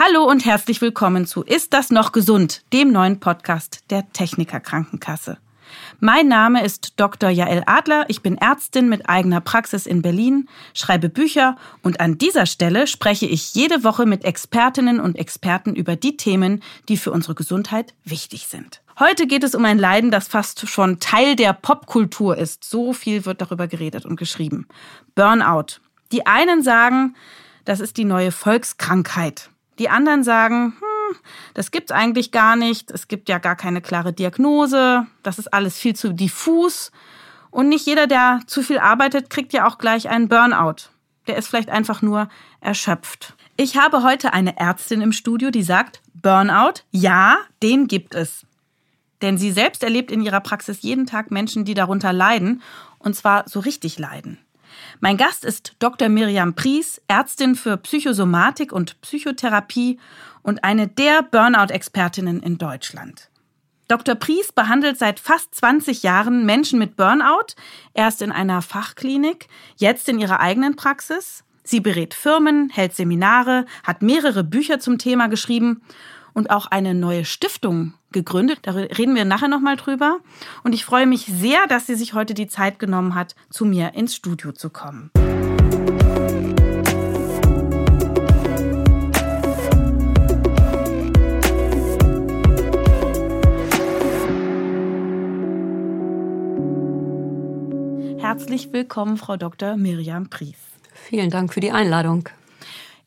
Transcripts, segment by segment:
Hallo und herzlich willkommen zu Ist das noch gesund, dem neuen Podcast der Techniker Krankenkasse. Mein Name ist Dr. Jael Adler, ich bin Ärztin mit eigener Praxis in Berlin, schreibe Bücher und an dieser Stelle spreche ich jede Woche mit Expertinnen und Experten über die Themen, die für unsere Gesundheit wichtig sind. Heute geht es um ein Leiden, das fast schon Teil der Popkultur ist. So viel wird darüber geredet und geschrieben. Burnout. Die einen sagen, das ist die neue Volkskrankheit. Die anderen sagen, hm, das gibt's eigentlich gar nicht. Es gibt ja gar keine klare Diagnose. Das ist alles viel zu diffus. Und nicht jeder, der zu viel arbeitet, kriegt ja auch gleich einen Burnout. Der ist vielleicht einfach nur erschöpft. Ich habe heute eine Ärztin im Studio, die sagt, Burnout, ja, den gibt es. Denn sie selbst erlebt in ihrer Praxis jeden Tag Menschen, die darunter leiden, und zwar so richtig leiden. Mein Gast ist Dr. Miriam Pries, Ärztin für Psychosomatik und Psychotherapie und eine der Burnout-Expertinnen in Deutschland. Dr. Pries behandelt seit fast 20 Jahren Menschen mit Burnout, erst in einer Fachklinik, jetzt in ihrer eigenen Praxis. Sie berät Firmen, hält Seminare, hat mehrere Bücher zum Thema geschrieben und auch eine neue Stiftung gegründet. Da reden wir nachher nochmal drüber. Und ich freue mich sehr, dass sie sich heute die Zeit genommen hat, zu mir ins Studio zu kommen. Herzlich willkommen, Frau Dr. Miriam Pries. Vielen Dank für die Einladung.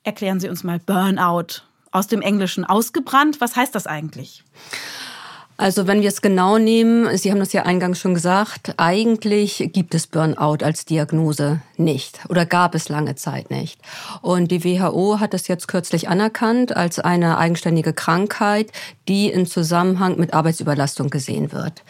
Erklären Sie uns mal Burnout aus dem Englischen ausgebrannt. Was heißt das eigentlich? Also wenn wir es genau nehmen, Sie haben das ja eingangs schon gesagt, eigentlich gibt es Burnout als Diagnose nicht oder gab es lange Zeit nicht. Und die WHO hat es jetzt kürzlich anerkannt als eine eigenständige Krankheit, die in Zusammenhang mit Arbeitsüberlastung gesehen wird.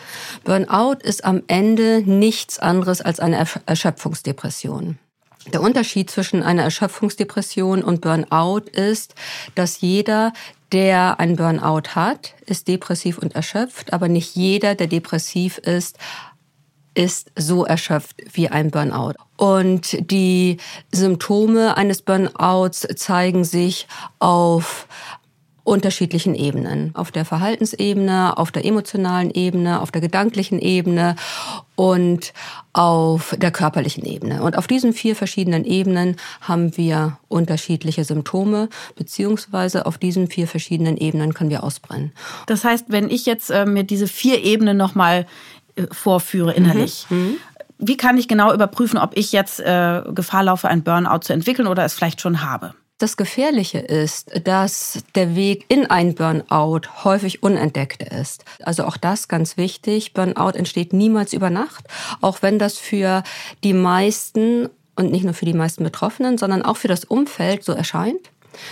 Burnout ist am Ende nichts anderes als eine Erschöpfungsdepression. Der Unterschied zwischen einer Erschöpfungsdepression und Burnout ist, dass jeder, der ein Burnout hat, ist depressiv und erschöpft, aber nicht jeder, der depressiv ist, ist so erschöpft wie ein Burnout. Und die Symptome eines Burnouts zeigen sich auf unterschiedlichen Ebenen. Auf der Verhaltensebene, auf der emotionalen Ebene, auf der gedanklichen Ebene und auf der körperlichen Ebene. Und auf diesen vier verschiedenen Ebenen haben wir unterschiedliche Symptome, beziehungsweise auf diesen vier verschiedenen Ebenen können wir ausbrennen. Das heißt, wenn ich jetzt äh, mir diese vier Ebenen nochmal äh, vorführe innerlich, mhm. mhm. wie kann ich genau überprüfen, ob ich jetzt äh, Gefahr laufe, ein Burnout zu entwickeln oder es vielleicht schon habe? Das Gefährliche ist, dass der Weg in ein Burnout häufig unentdeckt ist. Also auch das ganz wichtig. Burnout entsteht niemals über Nacht, auch wenn das für die meisten und nicht nur für die meisten Betroffenen, sondern auch für das Umfeld so erscheint.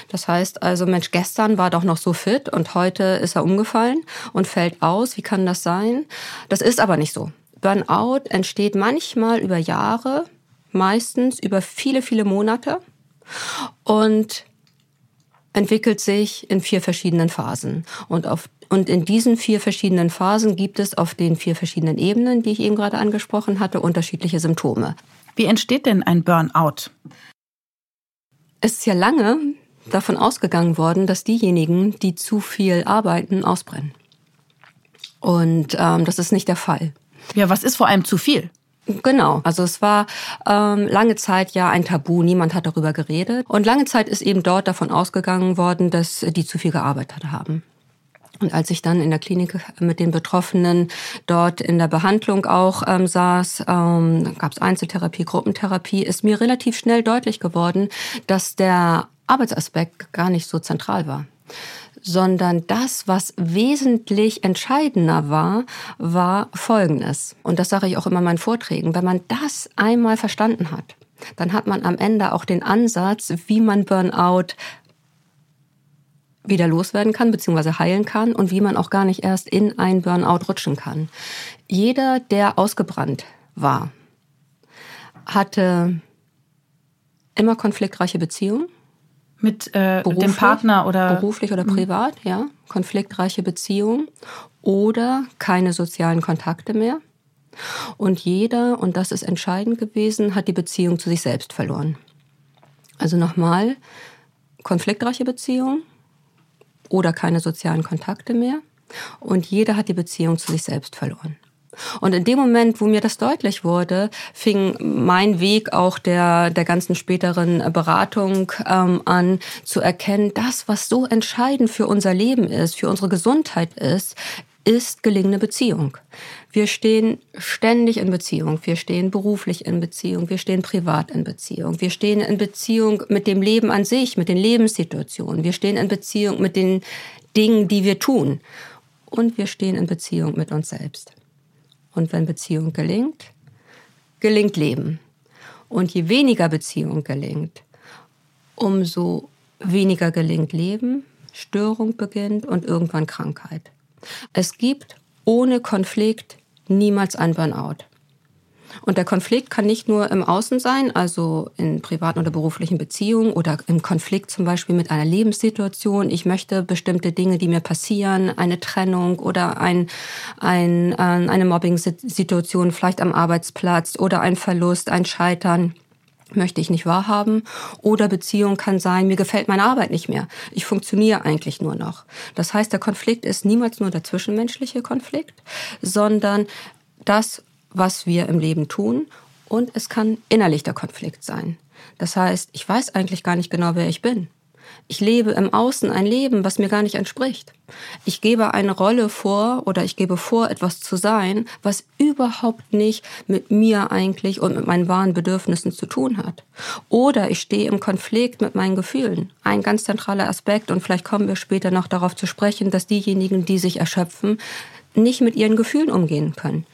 Das heißt also, Mensch, gestern war doch noch so fit und heute ist er umgefallen und fällt aus. Wie kann das sein? Das ist aber nicht so. Burnout entsteht manchmal über Jahre, meistens über viele, viele Monate und entwickelt sich in vier verschiedenen Phasen. Und, auf, und in diesen vier verschiedenen Phasen gibt es auf den vier verschiedenen Ebenen, die ich eben gerade angesprochen hatte, unterschiedliche Symptome. Wie entsteht denn ein Burnout? Es ist ja lange davon ausgegangen worden, dass diejenigen, die zu viel arbeiten, ausbrennen. Und ähm, das ist nicht der Fall. Ja, was ist vor allem zu viel? Genau, also es war ähm, lange Zeit ja ein Tabu, niemand hat darüber geredet. Und lange Zeit ist eben dort davon ausgegangen worden, dass die zu viel gearbeitet haben. Und als ich dann in der Klinik mit den Betroffenen dort in der Behandlung auch ähm, saß, ähm, gab es Einzeltherapie, Gruppentherapie, ist mir relativ schnell deutlich geworden, dass der Arbeitsaspekt gar nicht so zentral war sondern das, was wesentlich entscheidender war, war Folgendes. Und das sage ich auch immer in meinen Vorträgen. Wenn man das einmal verstanden hat, dann hat man am Ende auch den Ansatz, wie man Burnout wieder loswerden kann, beziehungsweise heilen kann und wie man auch gar nicht erst in ein Burnout rutschen kann. Jeder, der ausgebrannt war, hatte immer konfliktreiche Beziehungen mit äh, dem Partner oder beruflich oder mhm. privat, ja, konfliktreiche Beziehungen oder keine sozialen Kontakte mehr. Und jeder, und das ist entscheidend gewesen, hat die Beziehung zu sich selbst verloren. Also nochmal, konfliktreiche Beziehung, oder keine sozialen Kontakte mehr. Und jeder hat die Beziehung zu sich selbst verloren. Und in dem Moment, wo mir das deutlich wurde, fing mein Weg auch der, der ganzen späteren Beratung ähm, an, zu erkennen, das, was so entscheidend für unser Leben ist, für unsere Gesundheit ist, ist gelingende Beziehung. Wir stehen ständig in Beziehung. Wir stehen beruflich in Beziehung. Wir stehen privat in Beziehung. Wir stehen in Beziehung mit dem Leben an sich, mit den Lebenssituationen. Wir stehen in Beziehung mit den Dingen, die wir tun. Und wir stehen in Beziehung mit uns selbst. Und wenn Beziehung gelingt, gelingt Leben. Und je weniger Beziehung gelingt, umso weniger gelingt Leben, Störung beginnt und irgendwann Krankheit. Es gibt ohne Konflikt niemals ein Burnout. Und der Konflikt kann nicht nur im Außen sein, also in privaten oder beruflichen Beziehungen oder im Konflikt zum Beispiel mit einer Lebenssituation. Ich möchte bestimmte Dinge, die mir passieren, eine Trennung oder ein, ein, äh, eine Mobbing-Situation vielleicht am Arbeitsplatz oder ein Verlust, ein Scheitern möchte ich nicht wahrhaben. Oder Beziehung kann sein, mir gefällt meine Arbeit nicht mehr. Ich funktioniere eigentlich nur noch. Das heißt, der Konflikt ist niemals nur der zwischenmenschliche Konflikt, sondern das, was wir im Leben tun. Und es kann innerlich der Konflikt sein. Das heißt, ich weiß eigentlich gar nicht genau, wer ich bin. Ich lebe im Außen ein Leben, was mir gar nicht entspricht. Ich gebe eine Rolle vor oder ich gebe vor, etwas zu sein, was überhaupt nicht mit mir eigentlich und mit meinen wahren Bedürfnissen zu tun hat. Oder ich stehe im Konflikt mit meinen Gefühlen. Ein ganz zentraler Aspekt und vielleicht kommen wir später noch darauf zu sprechen, dass diejenigen, die sich erschöpfen, nicht mit ihren Gefühlen umgehen können.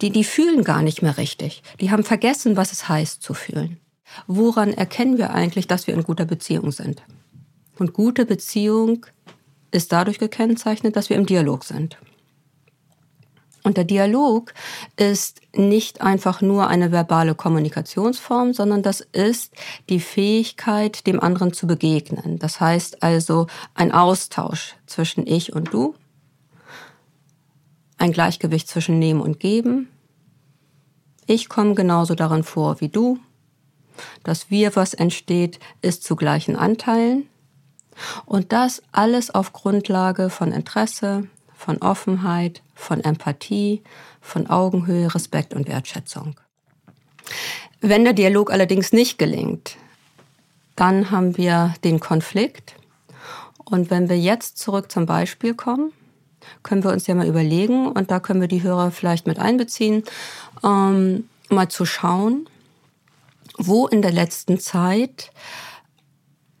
Die, die fühlen gar nicht mehr richtig. Die haben vergessen, was es heißt zu fühlen. Woran erkennen wir eigentlich, dass wir in guter Beziehung sind? Und gute Beziehung ist dadurch gekennzeichnet, dass wir im Dialog sind. Und der Dialog ist nicht einfach nur eine verbale Kommunikationsform, sondern das ist die Fähigkeit, dem anderen zu begegnen. Das heißt also ein Austausch zwischen ich und du, ein Gleichgewicht zwischen Nehmen und Geben. Ich komme genauso darin vor wie du. Das Wir, was entsteht, ist zu gleichen Anteilen. Und das alles auf Grundlage von Interesse, von Offenheit, von Empathie, von Augenhöhe, Respekt und Wertschätzung. Wenn der Dialog allerdings nicht gelingt, dann haben wir den Konflikt. Und wenn wir jetzt zurück zum Beispiel kommen, können wir uns ja mal überlegen, und da können wir die Hörer vielleicht mit einbeziehen, ähm, mal zu schauen, wo in der letzten Zeit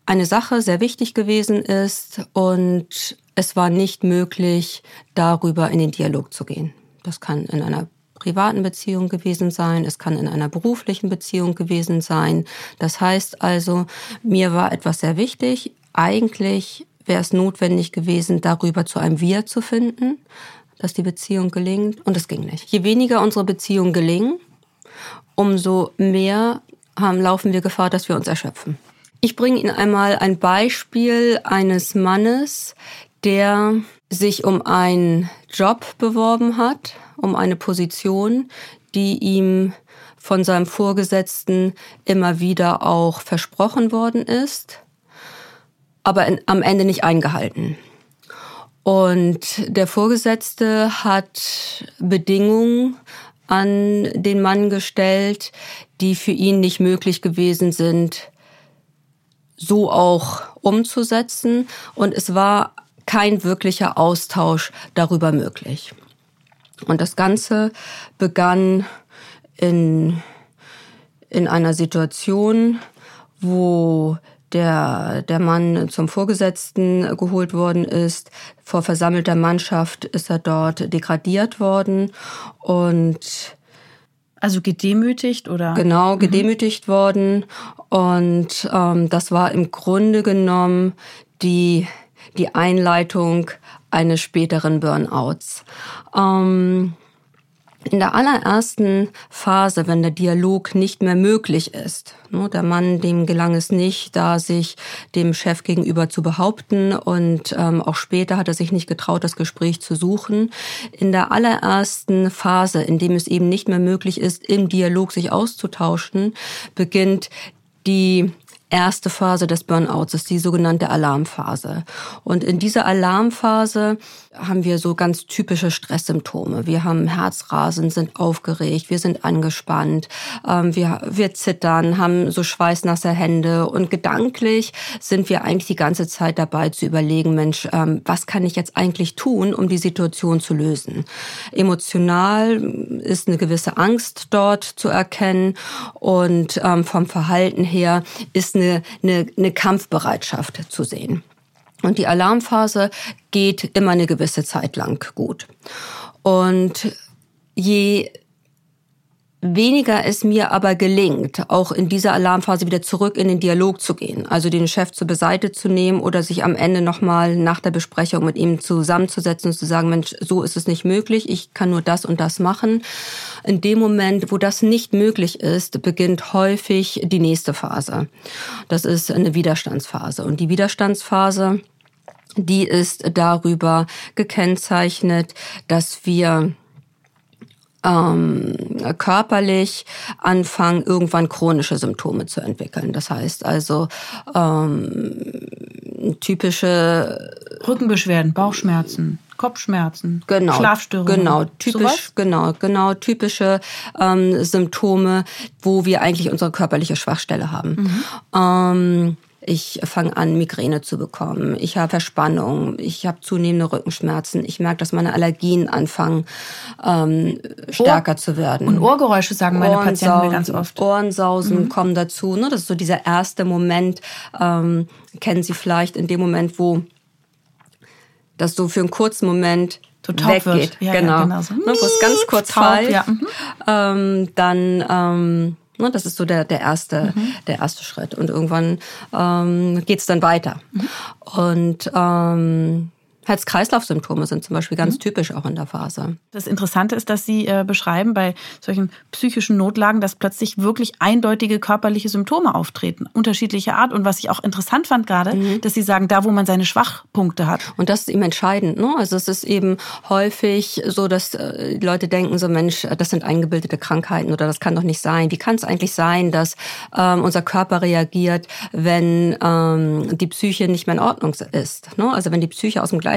eine Sache sehr wichtig gewesen ist und es war nicht möglich, darüber in den Dialog zu gehen. Das kann in einer privaten Beziehung gewesen sein, es kann in einer beruflichen Beziehung gewesen sein. Das heißt also, mir war etwas sehr wichtig. Eigentlich wäre es notwendig gewesen, darüber zu einem Wir zu finden, dass die Beziehung gelingt. Und es ging nicht. Je weniger unsere Beziehungen gelingen, umso mehr haben, laufen wir Gefahr, dass wir uns erschöpfen. Ich bringe Ihnen einmal ein Beispiel eines Mannes, der sich um einen Job beworben hat, um eine Position, die ihm von seinem Vorgesetzten immer wieder auch versprochen worden ist, aber in, am Ende nicht eingehalten. Und der Vorgesetzte hat Bedingungen an den Mann gestellt, die für ihn nicht möglich gewesen sind, so auch umzusetzen. Und es war kein wirklicher Austausch darüber möglich. Und das Ganze begann in, in einer Situation, wo der, der Mann zum Vorgesetzten geholt worden ist. Vor versammelter Mannschaft ist er dort degradiert worden und also gedemütigt oder? Genau, mhm. gedemütigt mhm. worden. Und ähm, das war im Grunde genommen die, die Einleitung eines späteren Burnouts. Ähm, in der allerersten Phase, wenn der Dialog nicht mehr möglich ist, ne, der Mann, dem gelang es nicht, da sich dem Chef gegenüber zu behaupten und ähm, auch später hat er sich nicht getraut, das Gespräch zu suchen. In der allerersten Phase, in dem es eben nicht mehr möglich ist, im Dialog sich auszutauschen, beginnt die erste Phase des Burnouts ist die sogenannte Alarmphase. Und in dieser Alarmphase haben wir so ganz typische Stresssymptome. Wir haben Herzrasen, sind aufgeregt, wir sind angespannt, ähm, wir, wir zittern, haben so schweißnasse Hände und gedanklich sind wir eigentlich die ganze Zeit dabei zu überlegen, Mensch, ähm, was kann ich jetzt eigentlich tun, um die Situation zu lösen? Emotional ist eine gewisse Angst dort zu erkennen und ähm, vom Verhalten her ist eine, eine, eine Kampfbereitschaft zu sehen. Und die Alarmphase geht immer eine gewisse Zeit lang gut. Und je weniger es mir aber gelingt, auch in dieser Alarmphase wieder zurück in den Dialog zu gehen, also den Chef zur Beiseite zu nehmen oder sich am Ende nochmal nach der Besprechung mit ihm zusammenzusetzen und zu sagen, Mensch, so ist es nicht möglich, ich kann nur das und das machen. In dem Moment, wo das nicht möglich ist, beginnt häufig die nächste Phase. Das ist eine Widerstandsphase. Und die Widerstandsphase, die ist darüber gekennzeichnet, dass wir ähm, körperlich anfangen, irgendwann chronische Symptome zu entwickeln. Das heißt also ähm, typische Rückenbeschwerden, Bauchschmerzen. Kopfschmerzen, genau, Schlafstörungen. Genau, typisch, sowas? genau, genau, typische ähm, Symptome, wo wir eigentlich unsere körperliche Schwachstelle haben. Mhm. Ähm, ich fange an, Migräne zu bekommen. Ich habe Verspannung. Ich habe zunehmende Rückenschmerzen. Ich merke, dass meine Allergien anfangen, ähm, stärker Ohr zu werden. Und Ohrgeräusche sagen meine Ohrensausen, Patienten mir ganz oft. Ohrensausen mhm. kommen dazu. Ne? Das ist so dieser erste Moment, ähm, kennen Sie vielleicht in dem Moment, wo das so für einen kurzen Moment Total weggeht. Ja, genau. Ja, genau so. ne, wo es ganz kurz taub, fällt. Ja. Mhm. Ähm, dann ähm, das ist so der, der, erste, mhm. der erste Schritt. Und irgendwann ähm, geht es dann weiter. Mhm. Und ähm, Herz-Kreislauf-Symptome sind zum Beispiel ganz mhm. typisch auch in der Phase. Das Interessante ist, dass Sie äh, beschreiben bei solchen psychischen Notlagen, dass plötzlich wirklich eindeutige körperliche Symptome auftreten, unterschiedlicher Art. Und was ich auch interessant fand gerade, mhm. dass Sie sagen, da wo man seine Schwachpunkte hat. Und das ist eben entscheidend. Ne? Also es ist eben häufig so, dass äh, Leute denken so, Mensch, das sind eingebildete Krankheiten oder das kann doch nicht sein. Wie kann es eigentlich sein, dass ähm, unser Körper reagiert, wenn ähm, die Psyche nicht mehr in Ordnung ist? Ne? Also wenn die Psyche aus dem Gleichgewicht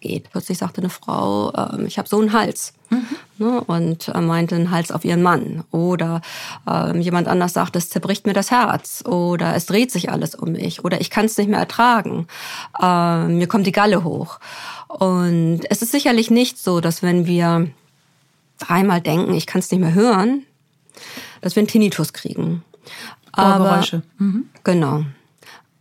geht. Plötzlich sagte eine Frau, äh, ich habe so einen Hals. Mhm. Ne, und äh, meinte einen Hals auf ihren Mann. Oder äh, jemand anders sagt, es zerbricht mir das Herz. Oder es dreht sich alles um mich. Oder ich kann es nicht mehr ertragen. Äh, mir kommt die Galle hoch. Und es ist sicherlich nicht so, dass wenn wir dreimal denken, ich kann es nicht mehr hören, dass wir einen Tinnitus kriegen. Aber, mhm. Genau.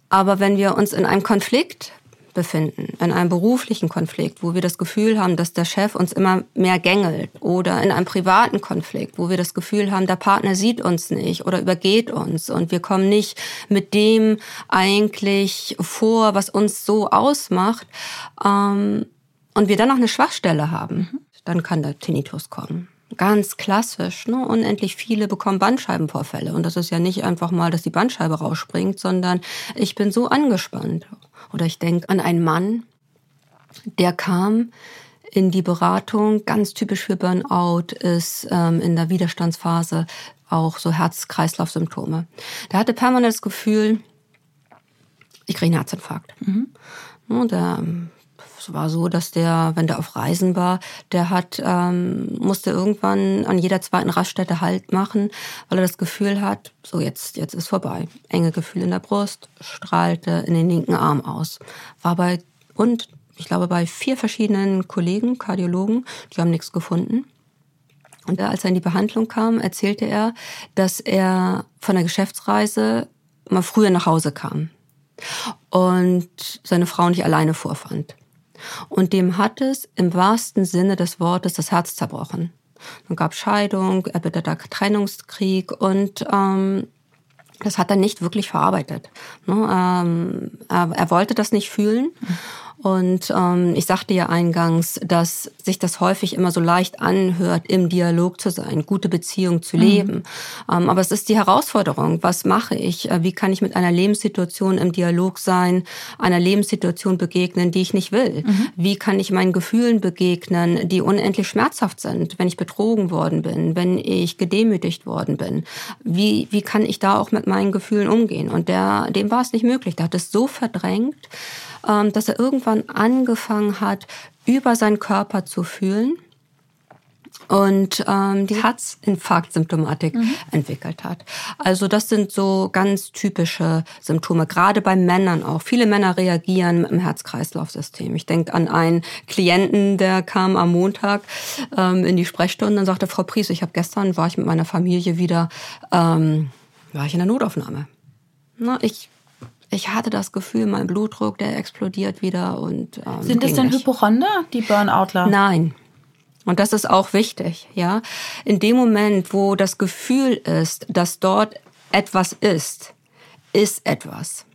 Aber wenn wir uns in einem Konflikt befinden, in einem beruflichen Konflikt, wo wir das Gefühl haben, dass der Chef uns immer mehr gängelt oder in einem privaten Konflikt, wo wir das Gefühl haben, der Partner sieht uns nicht oder übergeht uns und wir kommen nicht mit dem eigentlich vor, was uns so ausmacht ähm, und wir dann noch eine Schwachstelle haben, dann kann der Tinnitus kommen ganz klassisch. Ne? Unendlich viele bekommen Bandscheibenvorfälle. Und das ist ja nicht einfach mal, dass die Bandscheibe rausspringt, sondern ich bin so angespannt oder ich denke an einen Mann, der kam in die Beratung, ganz typisch für Burnout ist ähm, in der Widerstandsphase auch so Herz-Kreislauf-Symptome. Der hatte permanent das Gefühl, ich kriege einen Herzinfarkt. Mhm. Und der es war so, dass der, wenn der auf Reisen war, der hat, ähm, musste irgendwann an jeder zweiten Raststätte Halt machen, weil er das Gefühl hat, so jetzt, jetzt ist vorbei. Enge Gefühl in der Brust, strahlte in den linken Arm aus. War bei, und ich glaube bei vier verschiedenen Kollegen, Kardiologen, die haben nichts gefunden. Und als er in die Behandlung kam, erzählte er, dass er von der Geschäftsreise mal früher nach Hause kam und seine Frau nicht alleine vorfand. Und dem hat es im wahrsten Sinne des Wortes das Herz zerbrochen. Dann gab Scheidung, erbitterter Trennungskrieg und ähm, das hat er nicht wirklich verarbeitet. Ne? Ähm, er, er wollte das nicht fühlen Und ähm, ich sagte ja eingangs, dass sich das häufig immer so leicht anhört, im Dialog zu sein, gute Beziehung zu leben. Mhm. Ähm, aber es ist die Herausforderung. Was mache ich? Äh, wie kann ich mit einer Lebenssituation im Dialog sein, einer Lebenssituation begegnen, die ich nicht will? Mhm. Wie kann ich meinen Gefühlen begegnen, die unendlich schmerzhaft sind, wenn ich betrogen worden bin, wenn ich gedemütigt worden bin? Wie, wie kann ich da auch mit meinen Gefühlen umgehen? Und der, dem war es nicht möglich. Der hat es so verdrängt, dass er irgendwann angefangen hat, über seinen Körper zu fühlen und ähm, die Herzinfarktsymptomatik mhm. entwickelt hat. Also das sind so ganz typische Symptome, gerade bei Männern auch. Viele Männer reagieren mit dem Herz-Kreislauf-System. Ich denke an einen Klienten, der kam am Montag ähm, in die Sprechstunde und sagte, Frau Pries, ich habe gestern, war ich mit meiner Familie wieder, ähm, war ich in der Notaufnahme. Na, ich ich hatte das Gefühl, mein Blutdruck, der explodiert wieder und ähm, sind das denn Hypochonder, die Burnoutler? Nein. Und das ist auch wichtig, ja. In dem Moment, wo das Gefühl ist, dass dort etwas ist, ist etwas.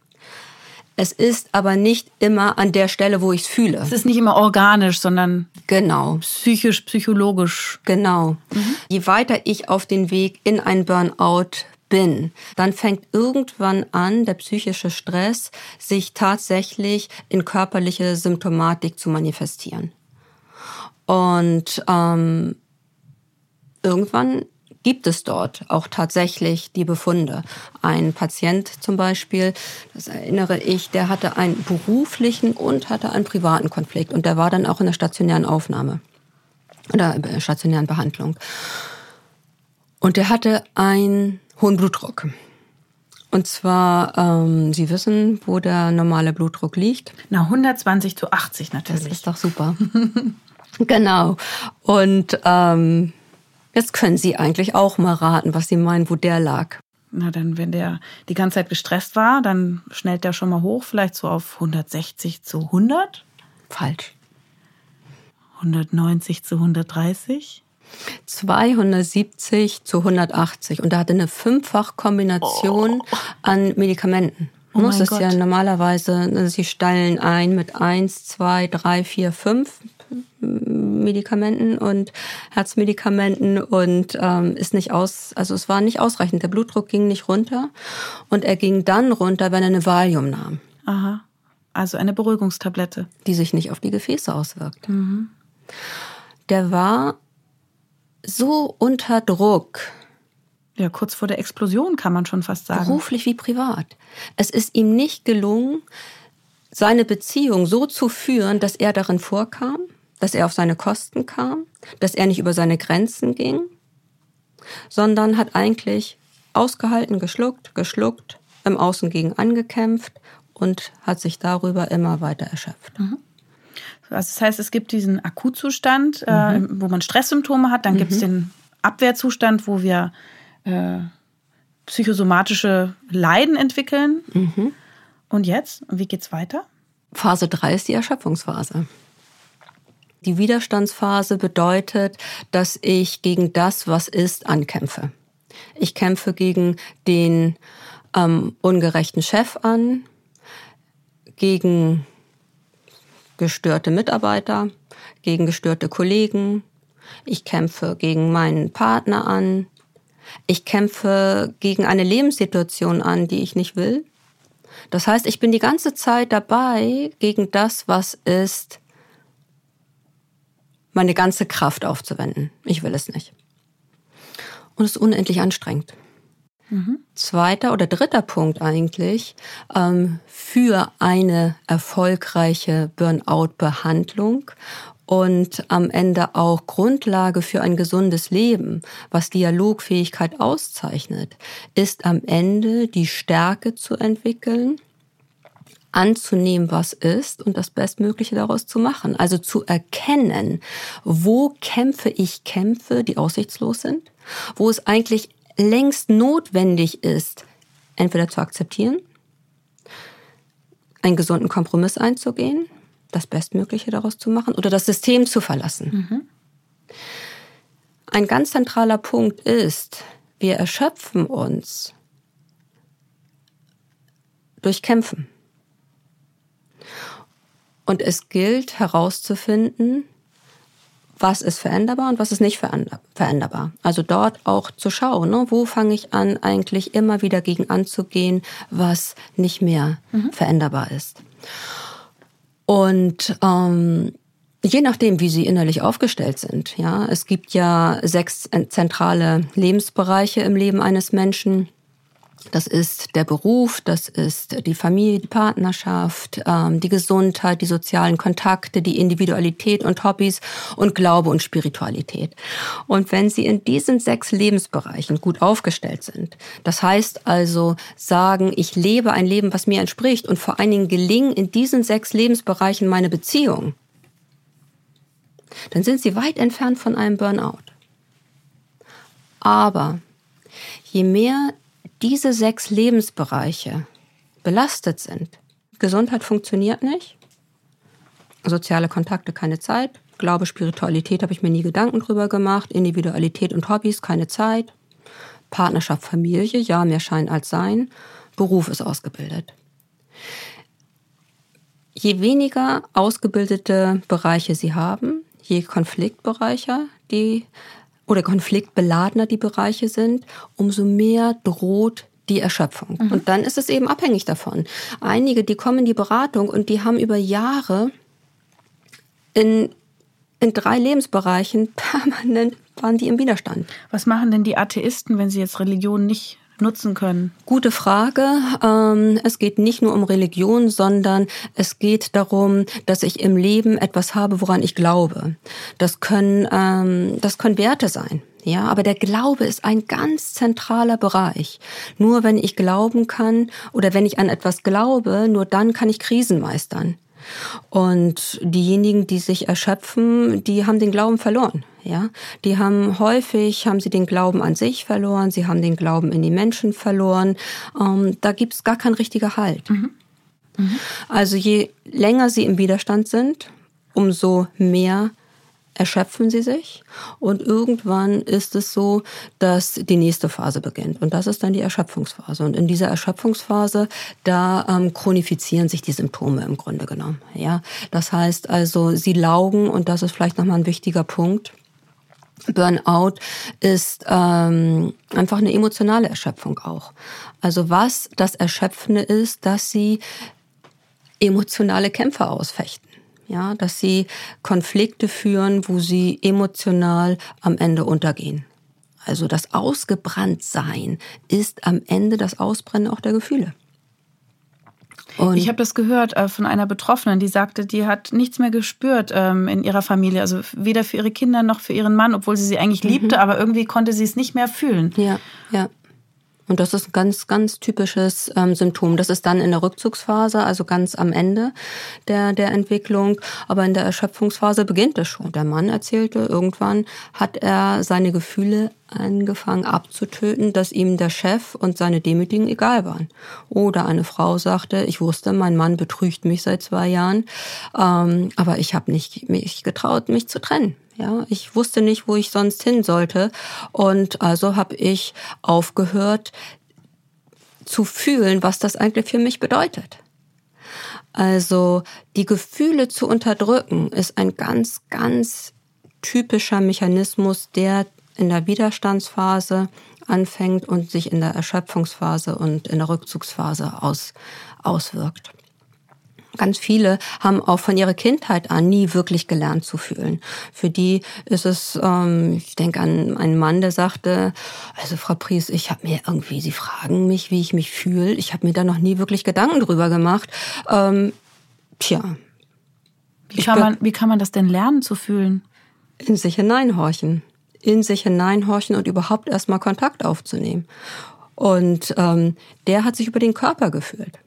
Es ist aber nicht immer an der Stelle, wo ich es fühle. Es ist nicht immer organisch, sondern genau psychisch, psychologisch. Genau. Mhm. Je weiter ich auf den Weg in ein Burnout bin, dann fängt irgendwann an, der psychische Stress sich tatsächlich in körperliche Symptomatik zu manifestieren. Und ähm, irgendwann gibt es dort auch tatsächlich die Befunde. Ein Patient zum Beispiel, das erinnere ich, der hatte einen beruflichen und hatte einen privaten Konflikt und der war dann auch in der stationären Aufnahme oder stationären Behandlung. Und der hatte einen hohen Blutdruck. Und zwar, ähm, Sie wissen, wo der normale Blutdruck liegt. Na, 120 zu 80 natürlich. Das ist doch super. genau. Und ähm, jetzt können Sie eigentlich auch mal raten, was Sie meinen, wo der lag. Na, dann, wenn der die ganze Zeit gestresst war, dann schnellt der schon mal hoch, vielleicht so auf 160 zu 100. Falsch. 190 zu 130. 270 zu 180 und da hatte eine Fünffach-Kombination oh. an Medikamenten. Oh das ist Gott. ja normalerweise, ne, sie stellen ein mit eins, zwei, drei, vier, fünf Medikamenten und Herzmedikamenten und ähm, ist nicht aus, also es war nicht ausreichend. Der Blutdruck ging nicht runter und er ging dann runter, wenn er eine Valium nahm. Aha. Also eine Beruhigungstablette. Die sich nicht auf die Gefäße auswirkt. Mhm. Der war so unter Druck. Ja, kurz vor der Explosion kann man schon fast sagen. Beruflich wie privat. Es ist ihm nicht gelungen, seine Beziehung so zu führen, dass er darin vorkam, dass er auf seine Kosten kam, dass er nicht über seine Grenzen ging, sondern hat eigentlich ausgehalten, geschluckt, geschluckt, im Außen gegen angekämpft und hat sich darüber immer weiter erschöpft. Mhm. Also das heißt, es gibt diesen Akutzustand, äh, mhm. äh, wo man Stresssymptome hat, dann mhm. gibt es den Abwehrzustand, wo wir äh, psychosomatische Leiden entwickeln. Mhm. Und jetzt, wie geht's weiter? Phase 3 ist die Erschöpfungsphase. Die Widerstandsphase bedeutet, dass ich gegen das, was ist, ankämpfe. Ich kämpfe gegen den ähm, ungerechten Chef an, gegen gestörte Mitarbeiter, gegen gestörte Kollegen. Ich kämpfe gegen meinen Partner an. Ich kämpfe gegen eine Lebenssituation an, die ich nicht will. Das heißt, ich bin die ganze Zeit dabei, gegen das, was ist, meine ganze Kraft aufzuwenden. Ich will es nicht. Und es ist unendlich anstrengend. Mhm. Zweiter oder dritter Punkt eigentlich ähm, für eine erfolgreiche Burnout-Behandlung und am Ende auch Grundlage für ein gesundes Leben, was Dialogfähigkeit auszeichnet, ist am Ende die Stärke zu entwickeln, anzunehmen, was ist und das Bestmögliche daraus zu machen. Also zu erkennen, wo Kämpfe ich kämpfe, die aussichtslos sind, wo es eigentlich längst notwendig ist, entweder zu akzeptieren, einen gesunden Kompromiss einzugehen, das Bestmögliche daraus zu machen oder das System zu verlassen. Mhm. Ein ganz zentraler Punkt ist, wir erschöpfen uns durch Kämpfen. Und es gilt herauszufinden, was ist veränderbar und was ist nicht veränderbar. Also dort auch zu schauen, ne, wo fange ich an, eigentlich immer wieder gegen anzugehen, was nicht mehr mhm. veränderbar ist. Und ähm, Je nachdem, wie sie innerlich aufgestellt sind. Ja, es gibt ja sechs zentrale Lebensbereiche im Leben eines Menschen. Das ist der Beruf, das ist die Familie, die Partnerschaft, ähm, die Gesundheit, die sozialen Kontakte, die Individualität und Hobbys und Glaube und Spiritualität. Und wenn Sie in diesen sechs Lebensbereichen gut aufgestellt sind, das heißt also sagen, ich lebe ein Leben, was mir entspricht und vor allen Dingen gelingen in diesen sechs Lebensbereichen meine Beziehung, dann sind Sie weit entfernt von einem Burnout. Aber je mehr diese sechs Lebensbereiche belastet sind, Gesundheit funktioniert nicht, soziale Kontakte keine Zeit, Glaube, Spiritualität habe ich mir nie Gedanken drüber gemacht, Individualität und Hobbys keine Zeit, Partnerschaft, Familie, ja, mehr Schein als Sein, Beruf ist ausgebildet. Je weniger ausgebildete Bereiche Sie haben, je konfliktbereicher die oder konfliktbeladener die Bereiche sind, umso mehr droht die Erschöpfung. Mhm. Und dann ist es eben abhängig davon. Einige, die kommen in die Beratung und die haben über Jahre in, in drei Lebensbereichen permanent waren die im Widerstand. Was machen denn die Atheisten, wenn sie jetzt Religion nicht nutzen können? Gute Frage. Ähm, es geht nicht nur um Religion, sondern es geht darum, dass ich im Leben etwas habe, woran ich glaube. Das können, ähm, das können Werte sein. Ja, aber der Glaube ist ein ganz zentraler Bereich. Nur wenn ich glauben kann oder wenn ich an etwas glaube, nur dann kann ich Krisen meistern. Und diejenigen, die sich erschöpfen, die haben den Glauben verloren. Ja, die haben häufig haben sie den Glauben an sich verloren, sie haben den Glauben in die Menschen verloren. Ähm, da gibt's gar keinen richtiger Halt. Mhm. Mhm. Also je länger sie im Widerstand sind, umso mehr erschöpfen sie sich und irgendwann ist es so, dass die nächste Phase beginnt und das ist dann die Erschöpfungsphase und in dieser Erschöpfungsphase da ähm, chronifizieren sich die Symptome im Grunde genommen. Ja, das heißt also, sie laugen und das ist vielleicht nochmal ein wichtiger Punkt. Burnout ist ähm, einfach eine emotionale Erschöpfung auch. Also was das Erschöpfende ist, dass sie emotionale Kämpfe ausfechten ja, dass sie Konflikte führen, wo sie emotional am Ende untergehen. Also das Ausgebranntsein ist am Ende das Ausbrennen auch der Gefühle. Und ich habe das gehört äh, von einer Betroffenen, die sagte, die hat nichts mehr gespürt ähm, in ihrer Familie, also weder für ihre Kinder noch für ihren Mann, obwohl sie sie eigentlich mhm. liebte, aber irgendwie konnte sie es nicht mehr fühlen. Ja, ja. Und das ist ein ganz, ganz typisches ähm, Symptom. Das ist dann in der Rückzugsphase, also ganz am Ende der, der Entwicklung. Aber in der Erschöpfungsphase beginnt es schon. Der Mann erzählte, irgendwann hat er seine Gefühle angefangen abzutöten, dass ihm der Chef und seine Demütigen egal waren. Oder eine Frau sagte, ich wusste, mein Mann betrügt mich seit zwei Jahren, ähm, aber ich habe nicht mich getraut, mich zu trennen. Ja, ich wusste nicht, wo ich sonst hin sollte und also habe ich aufgehört zu fühlen, was das eigentlich für mich bedeutet. Also die Gefühle zu unterdrücken ist ein ganz, ganz typischer Mechanismus, der in der Widerstandsphase anfängt und sich in der Erschöpfungsphase und in der Rückzugsphase aus, auswirkt. Ganz viele haben auch von ihrer Kindheit an nie wirklich gelernt zu fühlen. Für die ist es, ähm, ich denke an einen Mann, der sagte, also Frau Pries, ich habe mir irgendwie, Sie fragen mich, wie ich mich fühle. Ich habe mir da noch nie wirklich Gedanken drüber gemacht. Ähm, tja. Wie kann, man, wie kann man das denn lernen zu fühlen? In sich hineinhorchen in sich hineinhorchen und überhaupt erstmal Kontakt aufzunehmen. Und ähm, der hat sich über den Körper gefühlt.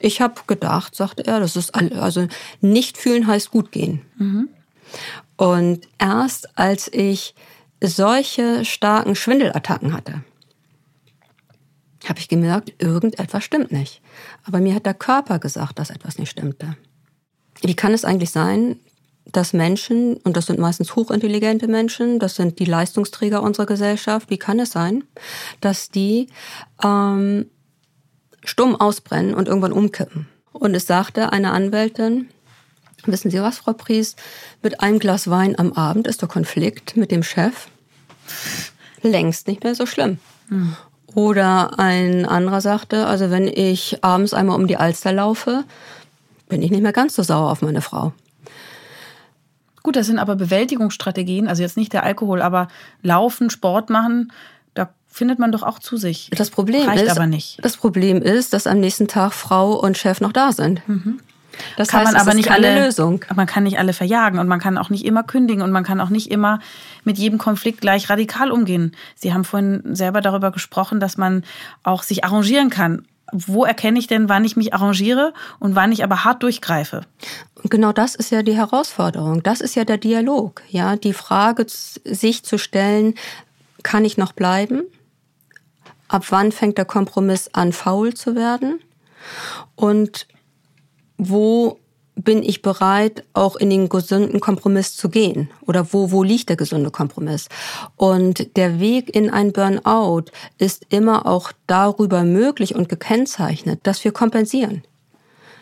Ich habe gedacht, sagte er, das ist also nicht fühlen heißt gut gehen. Mhm. Und erst als ich solche starken Schwindelattacken hatte, habe ich gemerkt, irgendetwas stimmt nicht. Aber mir hat der Körper gesagt, dass etwas nicht stimmte. Wie kann es eigentlich sein, dass Menschen, und das sind meistens hochintelligente Menschen, das sind die Leistungsträger unserer Gesellschaft, wie kann es sein, dass die ähm, stumm ausbrennen und irgendwann umkippen? Und es sagte eine Anwältin, Wissen Sie was, Frau Priest? Mit einem Glas Wein am Abend ist der Konflikt mit dem Chef längst nicht mehr so schlimm. Mhm. Oder ein anderer sagte, also wenn ich abends einmal um die Alster laufe, bin ich nicht mehr ganz so sauer auf meine Frau. Gut, das sind aber Bewältigungsstrategien, also jetzt nicht der Alkohol, aber Laufen, Sport machen, findet man doch auch zu sich. Das Problem Reicht ist, aber nicht. Das Problem ist, dass am nächsten Tag Frau und Chef noch da sind. Mhm. Das kann heißt, man aber nicht alle Lösung. Man kann nicht alle verjagen und man kann auch nicht immer kündigen und man kann auch nicht immer mit jedem Konflikt gleich radikal umgehen. Sie haben vorhin selber darüber gesprochen, dass man auch sich arrangieren kann. Wo erkenne ich denn, wann ich mich arrangiere und wann ich aber hart durchgreife? Genau das ist ja die Herausforderung. Das ist ja der Dialog. Ja, die Frage, sich zu stellen, kann ich noch bleiben? Ab wann fängt der Kompromiss an, faul zu werden? Und wo bin ich bereit, auch in den gesunden Kompromiss zu gehen? Oder wo, wo liegt der gesunde Kompromiss? Und der Weg in ein Burnout ist immer auch darüber möglich und gekennzeichnet, dass wir kompensieren.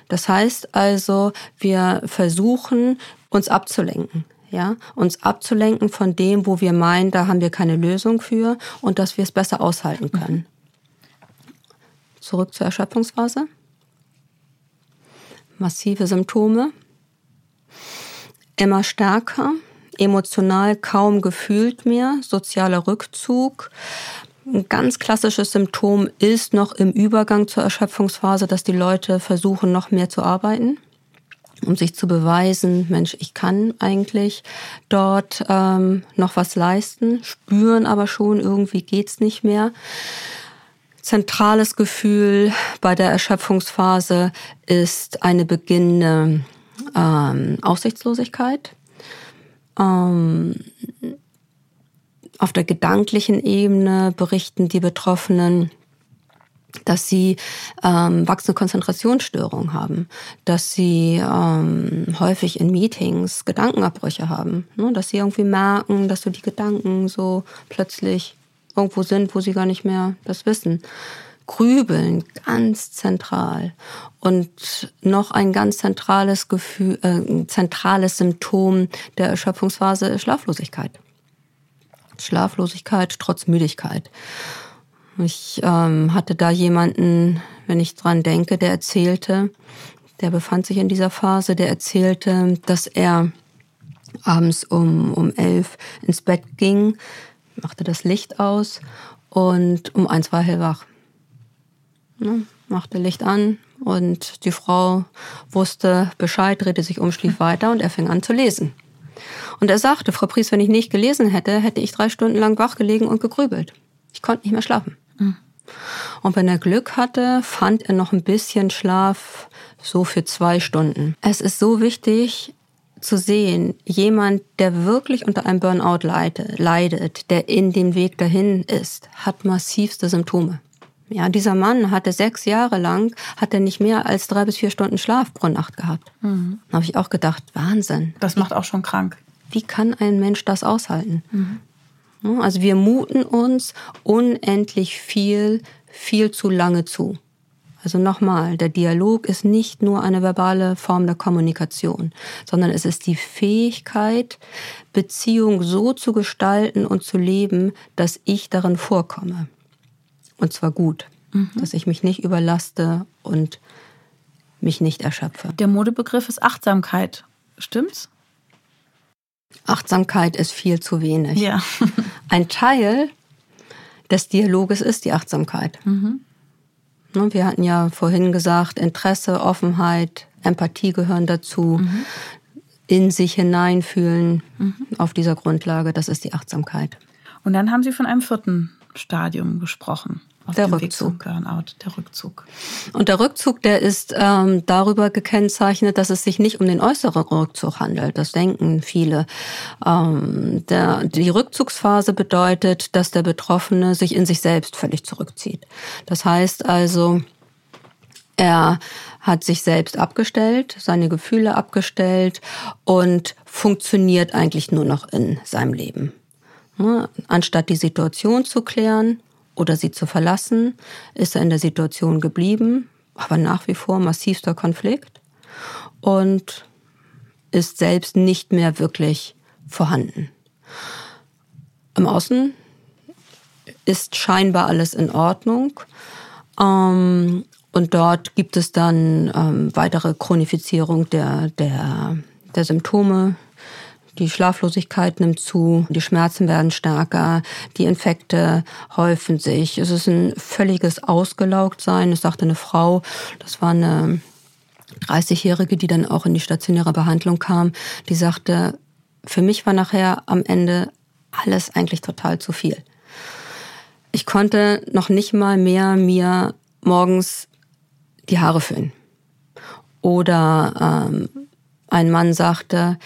Das heißt also, wir versuchen, uns abzulenken. Ja, uns abzulenken von dem, wo wir meinen, da haben wir keine Lösung für und dass wir es besser aushalten können. Zurück zur Erschöpfungsphase. Massive Symptome, immer stärker, emotional kaum gefühlt mehr, sozialer Rückzug. Ein ganz klassisches Symptom ist noch im Übergang zur Erschöpfungsphase, dass die Leute versuchen, noch mehr zu arbeiten, um sich zu beweisen, Mensch, ich kann eigentlich dort ähm, noch was leisten, spüren aber schon, irgendwie geht's nicht mehr zentrales Gefühl bei der Erschöpfungsphase ist eine beginnende ähm, Aussichtslosigkeit. Ähm, auf der gedanklichen Ebene berichten die Betroffenen, dass sie ähm, wachsende Konzentrationsstörungen haben, dass sie ähm, häufig in Meetings Gedankenabbrüche haben, ne? dass sie irgendwie merken, dass so die Gedanken so plötzlich irgendwo sind, wo sie gar nicht mehr das wissen. Grübeln, ganz zentral. Und noch ein ganz zentrales Gefühl, äh, zentrales Symptom der Erschöpfungsphase ist Schlaflosigkeit. Schlaflosigkeit trotz Müdigkeit. Ich ähm, hatte da jemanden, wenn ich dran denke, der erzählte, der befand sich in dieser Phase, der erzählte, dass er abends um, um elf ins Bett ging, machte das Licht aus und um eins war hellwach. Ne, machte Licht an und die Frau wusste Bescheid, drehte sich um, schlief weiter und er fing an zu lesen. Und er sagte, Frau Pries, wenn ich nicht gelesen hätte, hätte ich drei Stunden lang wach gelegen und gegrübelt. Ich konnte nicht mehr schlafen. Und wenn er Glück hatte, fand er noch ein bisschen Schlaf so für zwei Stunden. Es ist so wichtig, zu sehen, jemand, der wirklich unter einem Burnout leidet, der in den Weg dahin ist, hat massivste Symptome. Ja, dieser Mann hatte sechs Jahre lang, hat er nicht mehr als drei bis vier Stunden Schlaf pro Nacht gehabt. Mhm. Da habe ich auch gedacht, Wahnsinn. Das macht auch schon krank. Wie kann ein Mensch das aushalten? Mhm. Also wir muten uns unendlich viel, viel zu lange zu. Also nochmal, der Dialog ist nicht nur eine verbale Form der Kommunikation, sondern es ist die Fähigkeit, Beziehung so zu gestalten und zu leben, dass ich darin vorkomme. Und zwar gut, mhm. dass ich mich nicht überlaste und mich nicht erschöpfe. Der Modebegriff ist Achtsamkeit. Stimmt's? Achtsamkeit ist viel zu wenig. Ja. Ein Teil des Dialoges ist die Achtsamkeit. Mhm. Ne, wir hatten ja vorhin gesagt, Interesse, Offenheit, Empathie gehören dazu. Mhm. In sich hineinfühlen mhm. auf dieser Grundlage, das ist die Achtsamkeit. Und dann haben Sie von einem vierten Stadium gesprochen der Rückzug. Burnout, der Rückzug. Und der Rückzug, der ist ähm, darüber gekennzeichnet, dass es sich nicht um den äußeren Rückzug handelt. Das denken viele. Ähm, der, die Rückzugsphase bedeutet, dass der Betroffene sich in sich selbst völlig zurückzieht. Das heißt also, er hat sich selbst abgestellt, seine Gefühle abgestellt und funktioniert eigentlich nur noch in seinem Leben. Ne, anstatt die Situation zu klären, oder sie zu verlassen, ist er in der Situation geblieben, aber nach wie vor massivster Konflikt. Und ist selbst nicht mehr wirklich vorhanden. Im Außen ist scheinbar alles in Ordnung. Ähm, und dort gibt es dann ähm, weitere Chronifizierung der, der, der Symptome. Die Schlaflosigkeit nimmt zu, die Schmerzen werden stärker, die Infekte häufen sich. Es ist ein völliges Ausgelaugtsein. Es sagte eine Frau, das war eine 30-Jährige, die dann auch in die stationäre Behandlung kam, die sagte, für mich war nachher am Ende alles eigentlich total zu viel. Ich konnte noch nicht mal mehr mir morgens die Haare föhnen. Oder ähm, ein Mann sagte,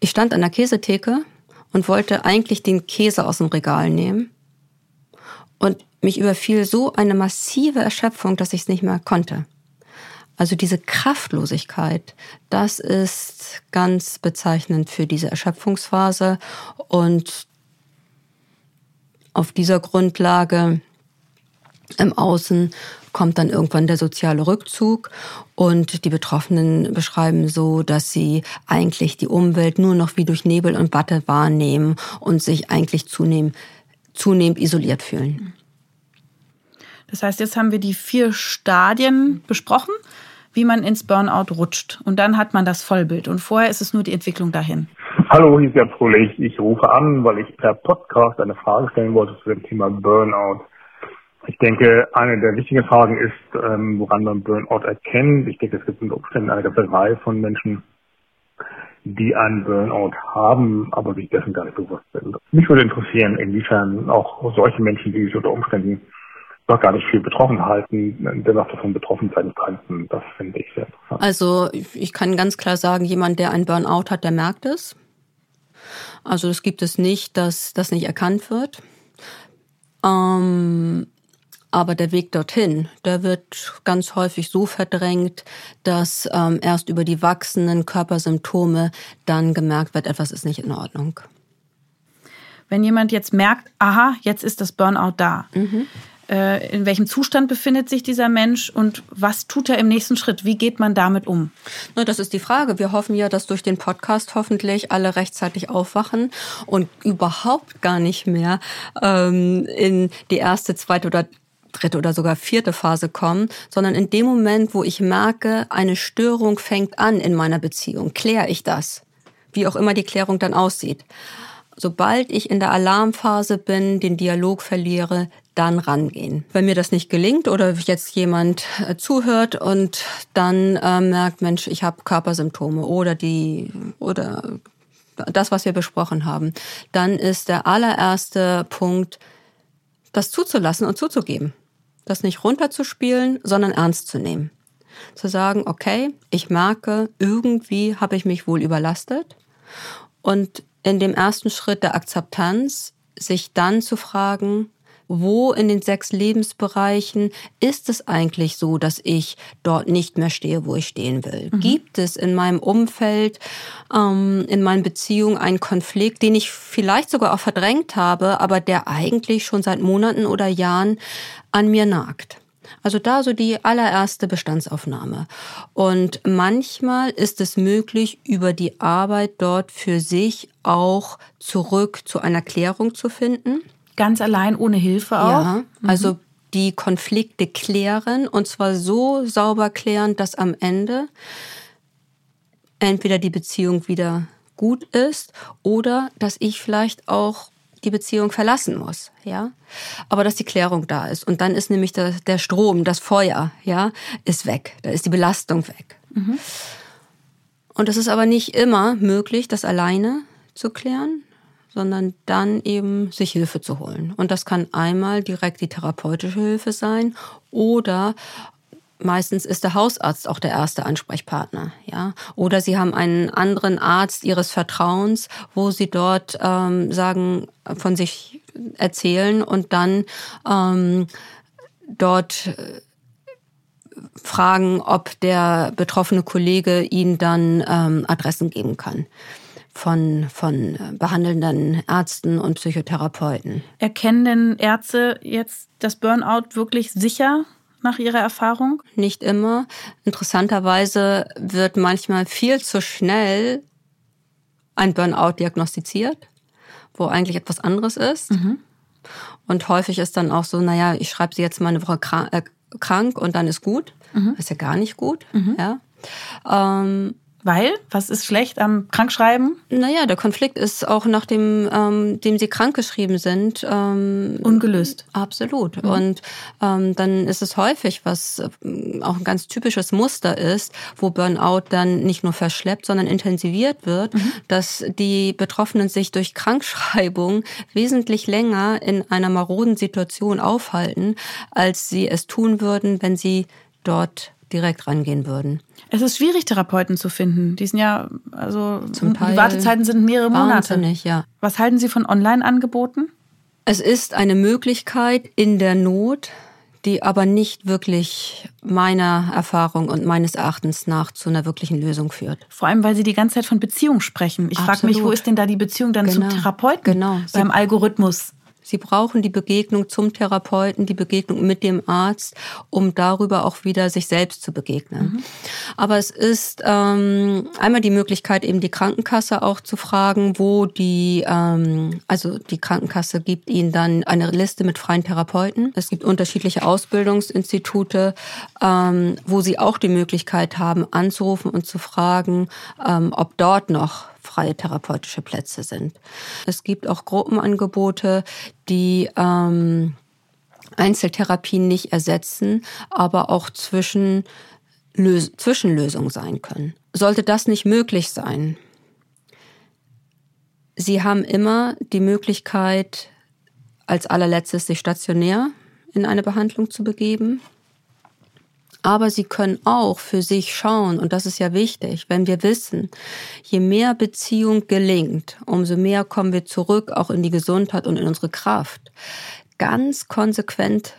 ich stand an der Käsetheke und wollte eigentlich den Käse aus dem Regal nehmen. Und mich überfiel so eine massive Erschöpfung, dass ich es nicht mehr konnte. Also diese Kraftlosigkeit, das ist ganz bezeichnend für diese Erschöpfungsphase. Und auf dieser Grundlage im Außen kommt dann irgendwann der soziale Rückzug und die Betroffenen beschreiben so, dass sie eigentlich die Umwelt nur noch wie durch Nebel und Watte wahrnehmen und sich eigentlich zunehmend, zunehmend isoliert fühlen. Das heißt, jetzt haben wir die vier Stadien besprochen wie man ins Burnout rutscht. Und dann hat man das Vollbild. Und vorher ist es nur die Entwicklung dahin. Hallo, hier ist Jan Frohlich. Ich rufe an, weil ich per Podcast eine Frage stellen wollte zu dem Thema Burnout. Ich denke, eine der wichtigen Fragen ist, ähm, woran man Burnout erkennt. Ich denke, es gibt unter Umständen eine ganze Reihe von Menschen, die einen Burnout haben, aber sich dessen gar nicht bewusst sind. Mich würde interessieren, inwiefern auch solche Menschen, die sich unter Umständen noch gar nicht viel betroffen halten, dennoch davon betroffen sein könnten. Das finde ich sehr interessant. Also ich kann ganz klar sagen, jemand, der ein Burnout hat, der merkt es. Also es gibt es nicht, dass das nicht erkannt wird. Ähm, aber der Weg dorthin, der wird ganz häufig so verdrängt, dass ähm, erst über die wachsenden Körpersymptome dann gemerkt wird, etwas ist nicht in Ordnung. Wenn jemand jetzt merkt, aha, jetzt ist das Burnout da. Mhm äh, in welchem Zustand befindet sich dieser Mensch und was tut er im nächsten Schritt? Wie geht man damit um? Na, das ist die Frage. Wir hoffen ja, dass durch den Podcast hoffentlich alle rechtzeitig aufwachen und überhaupt gar nicht mehr ähm, in die erste, zweite oder dritte oder sogar vierte Phase kommen, sondern in dem Moment, wo ich merke, eine Störung fängt an in meiner Beziehung, kläre ich das, wie auch immer die Klärung dann aussieht. Sobald ich in der Alarmphase bin, den Dialog verliere, dann rangehen. Wenn mir das nicht gelingt oder jetzt jemand äh, zuhört und dann äh, merkt, Mensch, ich habe Körpersymptome oder die oder das, was wir besprochen haben, dann ist der allererste Punkt, das zuzulassen und zuzugeben. Das nicht runterzuspielen, sondern ernst zu nehmen. Zu sagen, okay, ich merke, irgendwie habe ich mich wohl überlastet. Und in dem ersten Schritt der Akzeptanz sich dann zu fragen, wo in den sechs Lebensbereichen ist es eigentlich so, dass ich dort nicht mehr stehe, wo ich stehen will? Mhm. Gibt es in meinem Umfeld, ähm, in meinen Beziehungen einen Konflikt, den ich vielleicht sogar auch verdrängt habe, aber der eigentlich schon seit Monaten oder Jahren an mir nagt? Also da so die allererste Bestandsaufnahme. Und manchmal ist es möglich, über die Arbeit dort für sich auch zurück zu einer Klärung zu finden. Ganz allein ohne Hilfe auch? Ja, mhm. also die Konflikte klären und zwar so sauber klären, dass am Ende entweder die Beziehung wieder gut ist oder dass ich vielleicht auch die Beziehung verlassen muss, ja. Aber dass die Klärung da ist. Und dann ist nämlich der, der Strom, das Feuer, ja, ist weg. Da ist die Belastung weg. Mhm. Und es ist aber nicht immer möglich, das alleine zu klären sondern dann eben sich Hilfe zu holen. Und das kann einmal direkt die therapeutische Hilfe sein oder Meistens ist der Hausarzt auch der erste Ansprechpartner, ja. Oder Sie haben einen anderen Arzt Ihres Vertrauens, wo Sie dort ähm, sagen, von sich erzählen und dann ähm, dort äh, fragen, ob der betroffene Kollege Ihnen dann ähm, Adressen geben kann von, von äh, behandelnden Ärzten und Psychotherapeuten. Erkennen denn Ärzte jetzt das Burnout wirklich sicher nach Ihrer Erfahrung? Nicht immer. Interessanterweise wird manchmal viel zu schnell ein Burnout diagnostiziert, wo eigentlich etwas anderes ist. Mhm. Und häufig ist dann auch so, naja, ich schreibe sie jetzt mal eine Woche äh, krank und dann ist gut. Mhm. Ist ja gar nicht gut. Mhm. Ja. Ähm, weil? Was ist schlecht am Krankschreiben? Naja, der Konflikt ist auch nachdem ähm, dem sie krankgeschrieben sind. Ähm, Ungelöst. Absolut. Mhm. Und ähm, dann ist es häufig, was äh, auch ein ganz typisches Muster ist, wo Burnout dann nicht nur verschleppt, sondern intensiviert wird, mhm. dass die Betroffenen sich durch Krankschreibung wesentlich länger in einer maroden Situation aufhalten, als sie es tun würden, wenn sie dort direkt rangehen würden. Es ist schwierig, Therapeuten zu finden. Die sind ja, also Zum Teil die Wartezeiten sind mehrere Monate. Ja. Was halten Sie von Online-Angeboten? Es ist eine Möglichkeit in der Not, die aber nicht wirklich meiner Erfahrung und meines Erachtens nach zu einer wirklichen Lösung führt. Vor allem, weil Sie die ganze Zeit von Beziehung sprechen. Ich frage mich, wo ist denn da die Beziehung dann genau. zum Therapeuten genau. beim Algorithmus? Sie brauchen die Begegnung zum Therapeuten, die Begegnung mit dem Arzt, um darüber auch wieder sich selbst zu begegnen. Mhm. Aber es ist ähm, einmal die Möglichkeit, eben die Krankenkasse auch zu fragen, wo die, ähm, also die Krankenkasse gibt Ihnen dann eine Liste mit freien Therapeuten. Es gibt unterschiedliche Ausbildungsinstitute, ähm, wo Sie auch die Möglichkeit haben, anzurufen und zu fragen, ähm, ob dort noch freie therapeutische Plätze sind. Es gibt auch Gruppenangebote, die ähm, Einzeltherapien nicht ersetzen, aber auch zwischen Lös sein können. Sollte das nicht möglich sein, Sie haben immer die Möglichkeit, als allerletztes sich stationär in eine Behandlung zu begeben. Aber sie können auch für sich schauen, und das ist ja wichtig, wenn wir wissen, je mehr Beziehung gelingt, umso mehr kommen wir zurück auch in die Gesundheit und in unsere Kraft. Ganz konsequent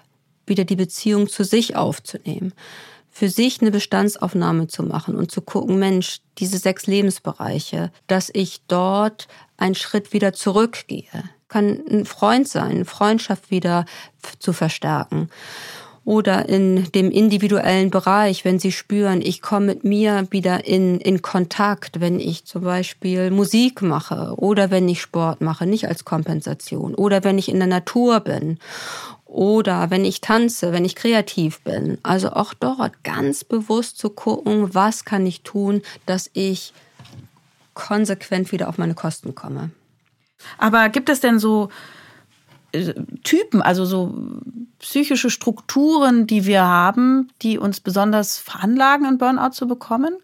wieder die Beziehung zu sich aufzunehmen für sich eine Bestandsaufnahme zu machen und zu gucken, Mensch, diese sechs Lebensbereiche, dass ich dort einen Schritt wieder zurückgehe. Kann ein Freund sein, Freundschaft wieder zu verstärken oder in dem individuellen Bereich, wenn Sie spüren, ich komme mit mir wieder in, in Kontakt, wenn ich zum Beispiel Musik mache oder wenn ich Sport mache, nicht als Kompensation oder wenn ich in der Natur bin oder wenn ich tanze, wenn ich kreativ bin. Also auch dort ganz bewusst zu gucken, was kann ich tun, dass ich konsequent wieder auf meine Kosten komme. Aber gibt es denn so Typen, also so psychische Strukturen, die wir haben, die uns besonders veranlagen, einen Burnout zu bekommen?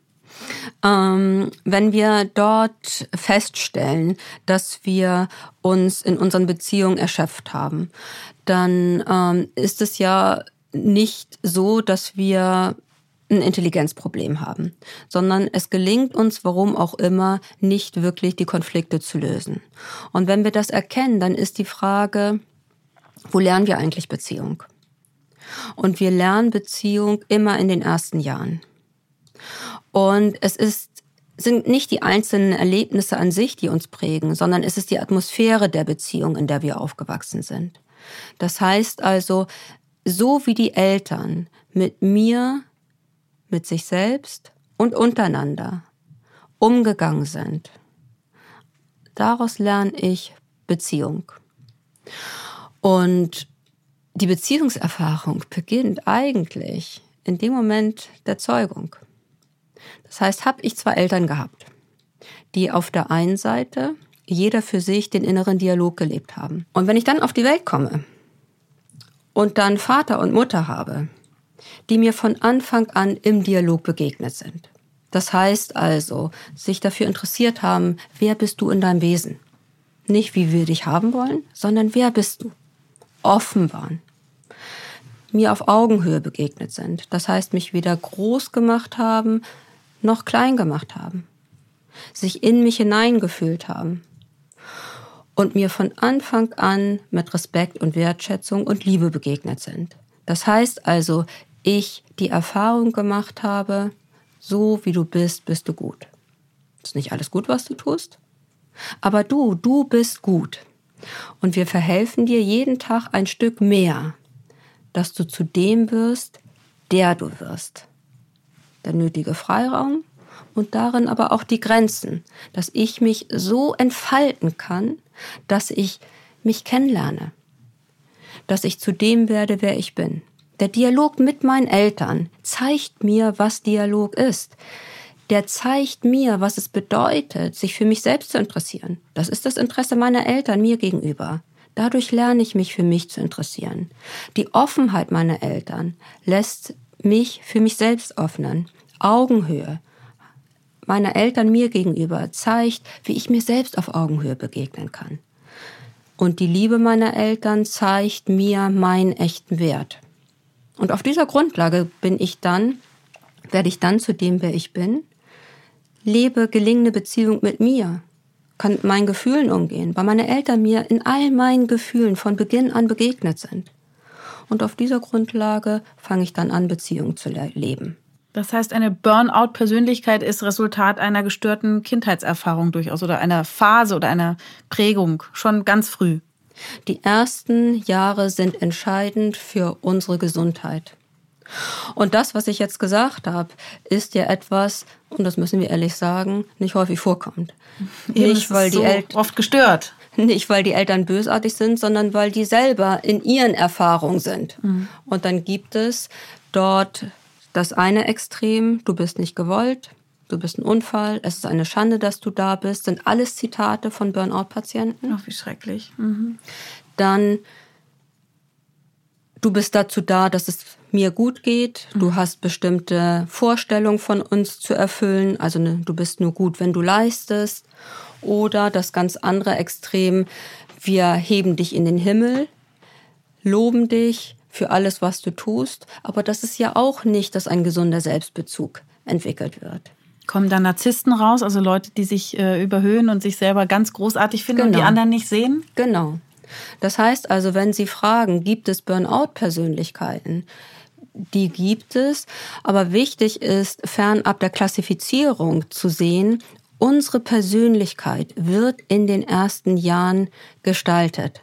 Ähm, wenn wir dort feststellen, dass wir uns in unseren Beziehungen erschöpft haben, dann ähm, ist es ja nicht so, dass wir ein Intelligenzproblem haben, sondern es gelingt uns, warum auch immer, nicht wirklich die Konflikte zu lösen. Und wenn wir das erkennen, dann ist die Frage, wo lernen wir eigentlich Beziehung? Und wir lernen Beziehung immer in den ersten Jahren. Und es ist sind nicht die einzelnen Erlebnisse an sich, die uns prägen, sondern es ist die Atmosphäre der Beziehung, in der wir aufgewachsen sind. Das heißt also, so wie die Eltern mit mir mit sich selbst und untereinander umgegangen sind. Daraus lerne ich Beziehung. Und die Beziehungserfahrung beginnt eigentlich in dem Moment der Zeugung. Das heißt, habe ich zwei Eltern gehabt, die auf der einen Seite jeder für sich den inneren Dialog gelebt haben. Und wenn ich dann auf die Welt komme und dann Vater und Mutter habe, die mir von Anfang an im Dialog begegnet sind. Das heißt also, sich dafür interessiert haben, wer bist du in deinem Wesen? Nicht wie wir dich haben wollen, sondern wer bist du? Offen waren. Mir auf Augenhöhe begegnet sind. Das heißt, mich weder groß gemacht haben, noch klein gemacht haben. Sich in mich hineingefühlt haben. Und mir von Anfang an mit Respekt und Wertschätzung und Liebe begegnet sind. Das heißt also, ich die Erfahrung gemacht habe, so wie du bist, bist du gut. Ist nicht alles gut, was du tust? Aber du, du bist gut. Und wir verhelfen dir jeden Tag ein Stück mehr, dass du zu dem wirst, der du wirst. Der nötige Freiraum und darin aber auch die Grenzen, dass ich mich so entfalten kann, dass ich mich kennenlerne, dass ich zu dem werde, wer ich bin. Der Dialog mit meinen Eltern zeigt mir, was Dialog ist. Der zeigt mir, was es bedeutet, sich für mich selbst zu interessieren. Das ist das Interesse meiner Eltern mir gegenüber. Dadurch lerne ich mich für mich zu interessieren. Die Offenheit meiner Eltern lässt mich für mich selbst öffnen. Augenhöhe meiner Eltern mir gegenüber zeigt, wie ich mir selbst auf Augenhöhe begegnen kann. Und die Liebe meiner Eltern zeigt mir meinen echten Wert. Und auf dieser Grundlage bin ich dann, werde ich dann zu dem, wer ich bin, lebe gelingende Beziehung mit mir, kann mit meinen Gefühlen umgehen, weil meine Eltern mir in all meinen Gefühlen von Beginn an begegnet sind. Und auf dieser Grundlage fange ich dann an, Beziehungen zu leben. Das heißt, eine Burnout-Persönlichkeit ist Resultat einer gestörten Kindheitserfahrung durchaus oder einer Phase oder einer Prägung schon ganz früh. Die ersten Jahre sind entscheidend für unsere Gesundheit. Und das, was ich jetzt gesagt habe, ist ja etwas, und das müssen wir ehrlich sagen, nicht häufig vorkommt. Eben nicht, weil die so Eltern oft gestört. Nicht, weil die Eltern bösartig sind, sondern weil die selber in ihren Erfahrungen sind. Mhm. Und dann gibt es dort das eine Extrem, du bist nicht gewollt, du bist ein Unfall, es ist eine Schande, dass du da bist, sind alles Zitate von Burnout-Patienten. Ach, wie schrecklich. Mhm. Dann, du bist dazu da, dass es mir gut geht, mhm. du hast bestimmte Vorstellungen von uns zu erfüllen, also ne, du bist nur gut, wenn du leistest. Oder das ganz andere Extrem, wir heben dich in den Himmel, loben dich, für alles, was du tust. Aber das ist ja auch nicht, dass ein gesunder Selbstbezug entwickelt wird. Kommen da Narzissten raus, also Leute, die sich äh, überhöhen und sich selber ganz großartig finden genau. und die genau. anderen nicht sehen? Genau. Das heißt also, wenn Sie fragen, gibt es Burnout-Persönlichkeiten? Die gibt es, aber wichtig ist, fernab der Klassifizierung zu sehen, unsere Persönlichkeit wird in den ersten Jahren gestaltet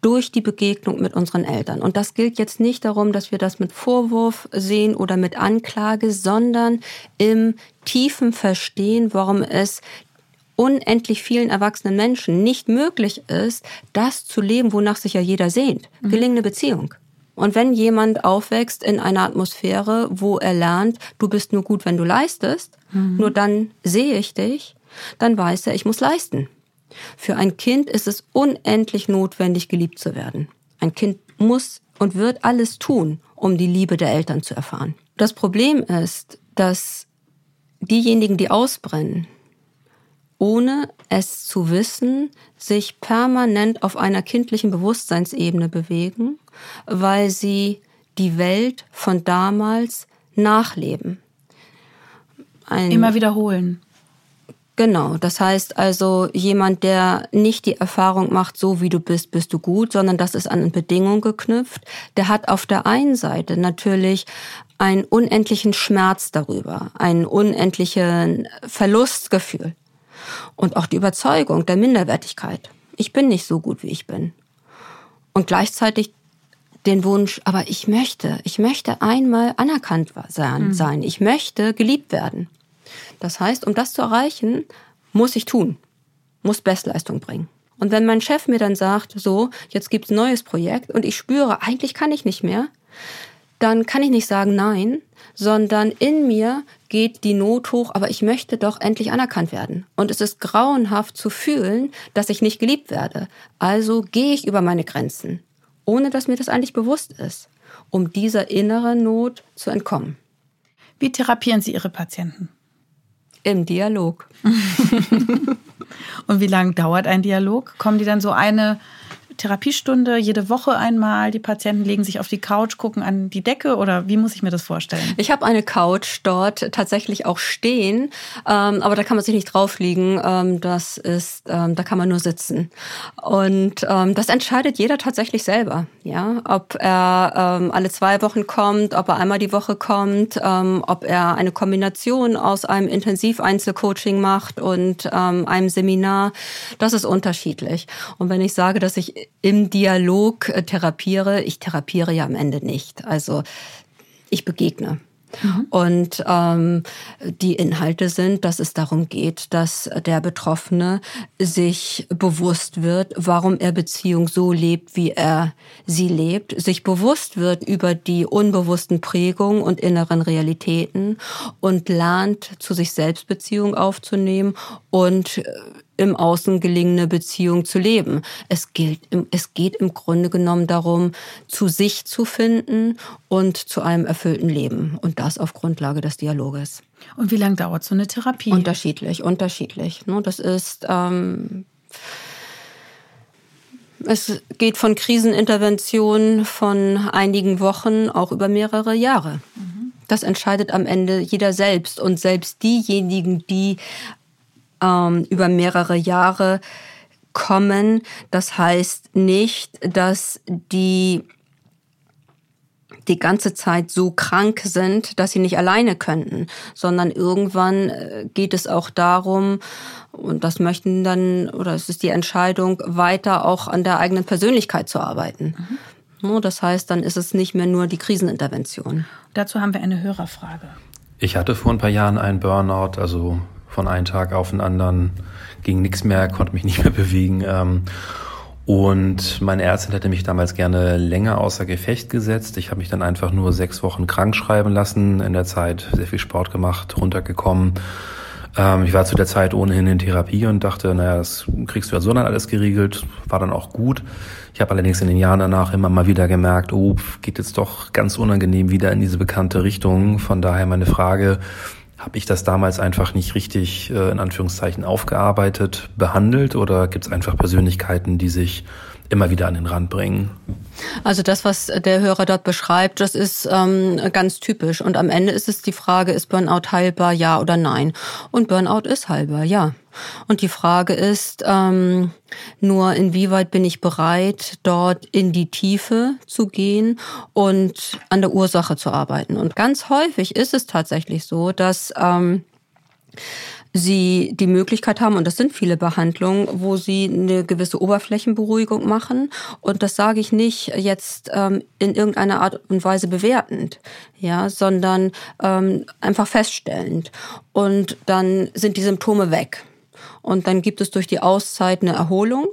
durch die Begegnung mit unseren Eltern. Und das gilt jetzt nicht darum, dass wir das mit Vorwurf sehen oder mit Anklage, sondern im tiefen Verstehen, warum es unendlich vielen erwachsenen Menschen nicht möglich ist, das zu leben, wonach sich ja jeder sehnt. Mhm. Gelingende Beziehung. Und wenn jemand aufwächst in einer Atmosphäre, wo er lernt, du bist nur gut, wenn du leistest, mhm. nur dann sehe ich dich, dann weiß er, ich muss leisten. Für ein Kind ist es unendlich notwendig, geliebt zu werden. Ein Kind muss und wird alles tun, um die Liebe der Eltern zu erfahren. Das Problem ist, dass diejenigen, die ausbrennen, ohne es zu wissen, sich permanent auf einer kindlichen Bewusstseinsebene bewegen, weil sie die Welt von damals nachleben. Ein Immer wiederholen. Genau, das heißt also jemand, der nicht die Erfahrung macht, so wie du bist, bist du gut, sondern das ist an Bedingungen geknüpft, der hat auf der einen Seite natürlich einen unendlichen Schmerz darüber, einen unendlichen Verlustgefühl und auch die Überzeugung der Minderwertigkeit. Ich bin nicht so gut, wie ich bin. Und gleichzeitig den Wunsch, aber ich möchte, ich möchte einmal anerkannt sein, mhm. ich möchte geliebt werden. Das heißt, um das zu erreichen, muss ich tun, muss Bestleistung bringen. Und wenn mein Chef mir dann sagt, so, jetzt gibt's ein neues Projekt und ich spüre, eigentlich kann ich nicht mehr, dann kann ich nicht sagen nein, sondern in mir geht die Not hoch, aber ich möchte doch endlich anerkannt werden. Und es ist grauenhaft zu fühlen, dass ich nicht geliebt werde. Also gehe ich über meine Grenzen, ohne dass mir das eigentlich bewusst ist, um dieser inneren Not zu entkommen. Wie therapieren Sie Ihre Patienten? Im Dialog. Und wie lange dauert ein Dialog? Kommen die dann so eine Therapiestunde jede Woche einmal. Die Patienten legen sich auf die Couch, gucken an die Decke oder wie muss ich mir das vorstellen? Ich habe eine Couch dort tatsächlich auch stehen, ähm, aber da kann man sich nicht draufliegen. Ähm, das ist, ähm, da kann man nur sitzen. Und ähm, das entscheidet jeder tatsächlich selber. Ja, ob er ähm, alle zwei Wochen kommt, ob er einmal die Woche kommt, ähm, ob er eine Kombination aus einem Intensiv-Einzelcoaching macht und einem Seminar. Das ist unterschiedlich. Und wenn ich sage, dass ich im Dialog äh, therapiere. Ich therapiere ja am Ende nicht. Also ich begegne. Mhm. Und ähm, die Inhalte sind, dass es darum geht, dass der Betroffene sich bewusst wird, warum er Beziehung so lebt, wie er sie lebt, sich bewusst wird über die unbewussten Prägungen und inneren Realitäten und lernt, zu sich selbst Beziehung aufzunehmen und äh, im Außen gelingende Beziehung zu leben. Es, gilt, es geht im Grunde genommen darum, zu sich zu finden und zu einem erfüllten Leben. Und das auf Grundlage des Dialoges. Und wie lange dauert so eine Therapie? Unterschiedlich, unterschiedlich. Ne, das ist... Ähm, es geht von Krisenintervention von einigen Wochen auch über mehrere Jahre. Das entscheidet am Ende jeder selbst. Und selbst diejenigen, die ähm, über mehrere Jahre kommen. Das heißt nicht, dass die die ganze Zeit so krank sind, dass sie nicht alleine könnten, sondern irgendwann äh, geht es auch darum, und das möchten dann, oder es ist die Entscheidung, weiter auch an der eigenen Persönlichkeit zu arbeiten. Mhm. Das heißt, dann ist es nicht mehr nur die Krisenintervention. Dazu haben wir eine Hörerfrage. Ich hatte vor ein paar Jahren einen Burnout, also von einem Tag auf den anderen ging nichts mehr, konnte mich nicht mehr bewegen. Ähm, und meine Ärztin hätte mich damals gerne länger außer Gefecht gesetzt. Ich habe mich dann einfach nur sechs Wochen krank schreiben lassen, in der Zeit sehr viel Sport gemacht, runtergekommen. Ähm, ich war zu der Zeit ohnehin in Therapie und dachte, naja, das kriegst du ja so dann alles geregelt, war dann auch gut. Ich habe allerdings in den Jahren danach immer mal wieder gemerkt, oh, geht jetzt doch ganz unangenehm wieder in diese bekannte Richtung. Von daher meine Frage, habe ich das damals einfach nicht richtig äh, in Anführungszeichen aufgearbeitet, behandelt? Oder gibt es einfach Persönlichkeiten, die sich immer wieder an den Rand bringen? Also das, was der Hörer dort beschreibt, das ist ähm, ganz typisch. Und am Ende ist es die Frage, ist Burnout heilbar, ja oder nein? Und Burnout ist heilbar, ja. Und die Frage ist ähm, nur, inwieweit bin ich bereit, dort in die Tiefe zu gehen und an der Ursache zu arbeiten. Und ganz häufig ist es tatsächlich so, dass ähm, sie die Möglichkeit haben, und das sind viele Behandlungen, wo sie eine gewisse Oberflächenberuhigung machen. Und das sage ich nicht jetzt ähm, in irgendeiner Art und Weise bewertend, ja, sondern ähm, einfach feststellend. Und dann sind die Symptome weg. Und dann gibt es durch die Auszeit eine Erholung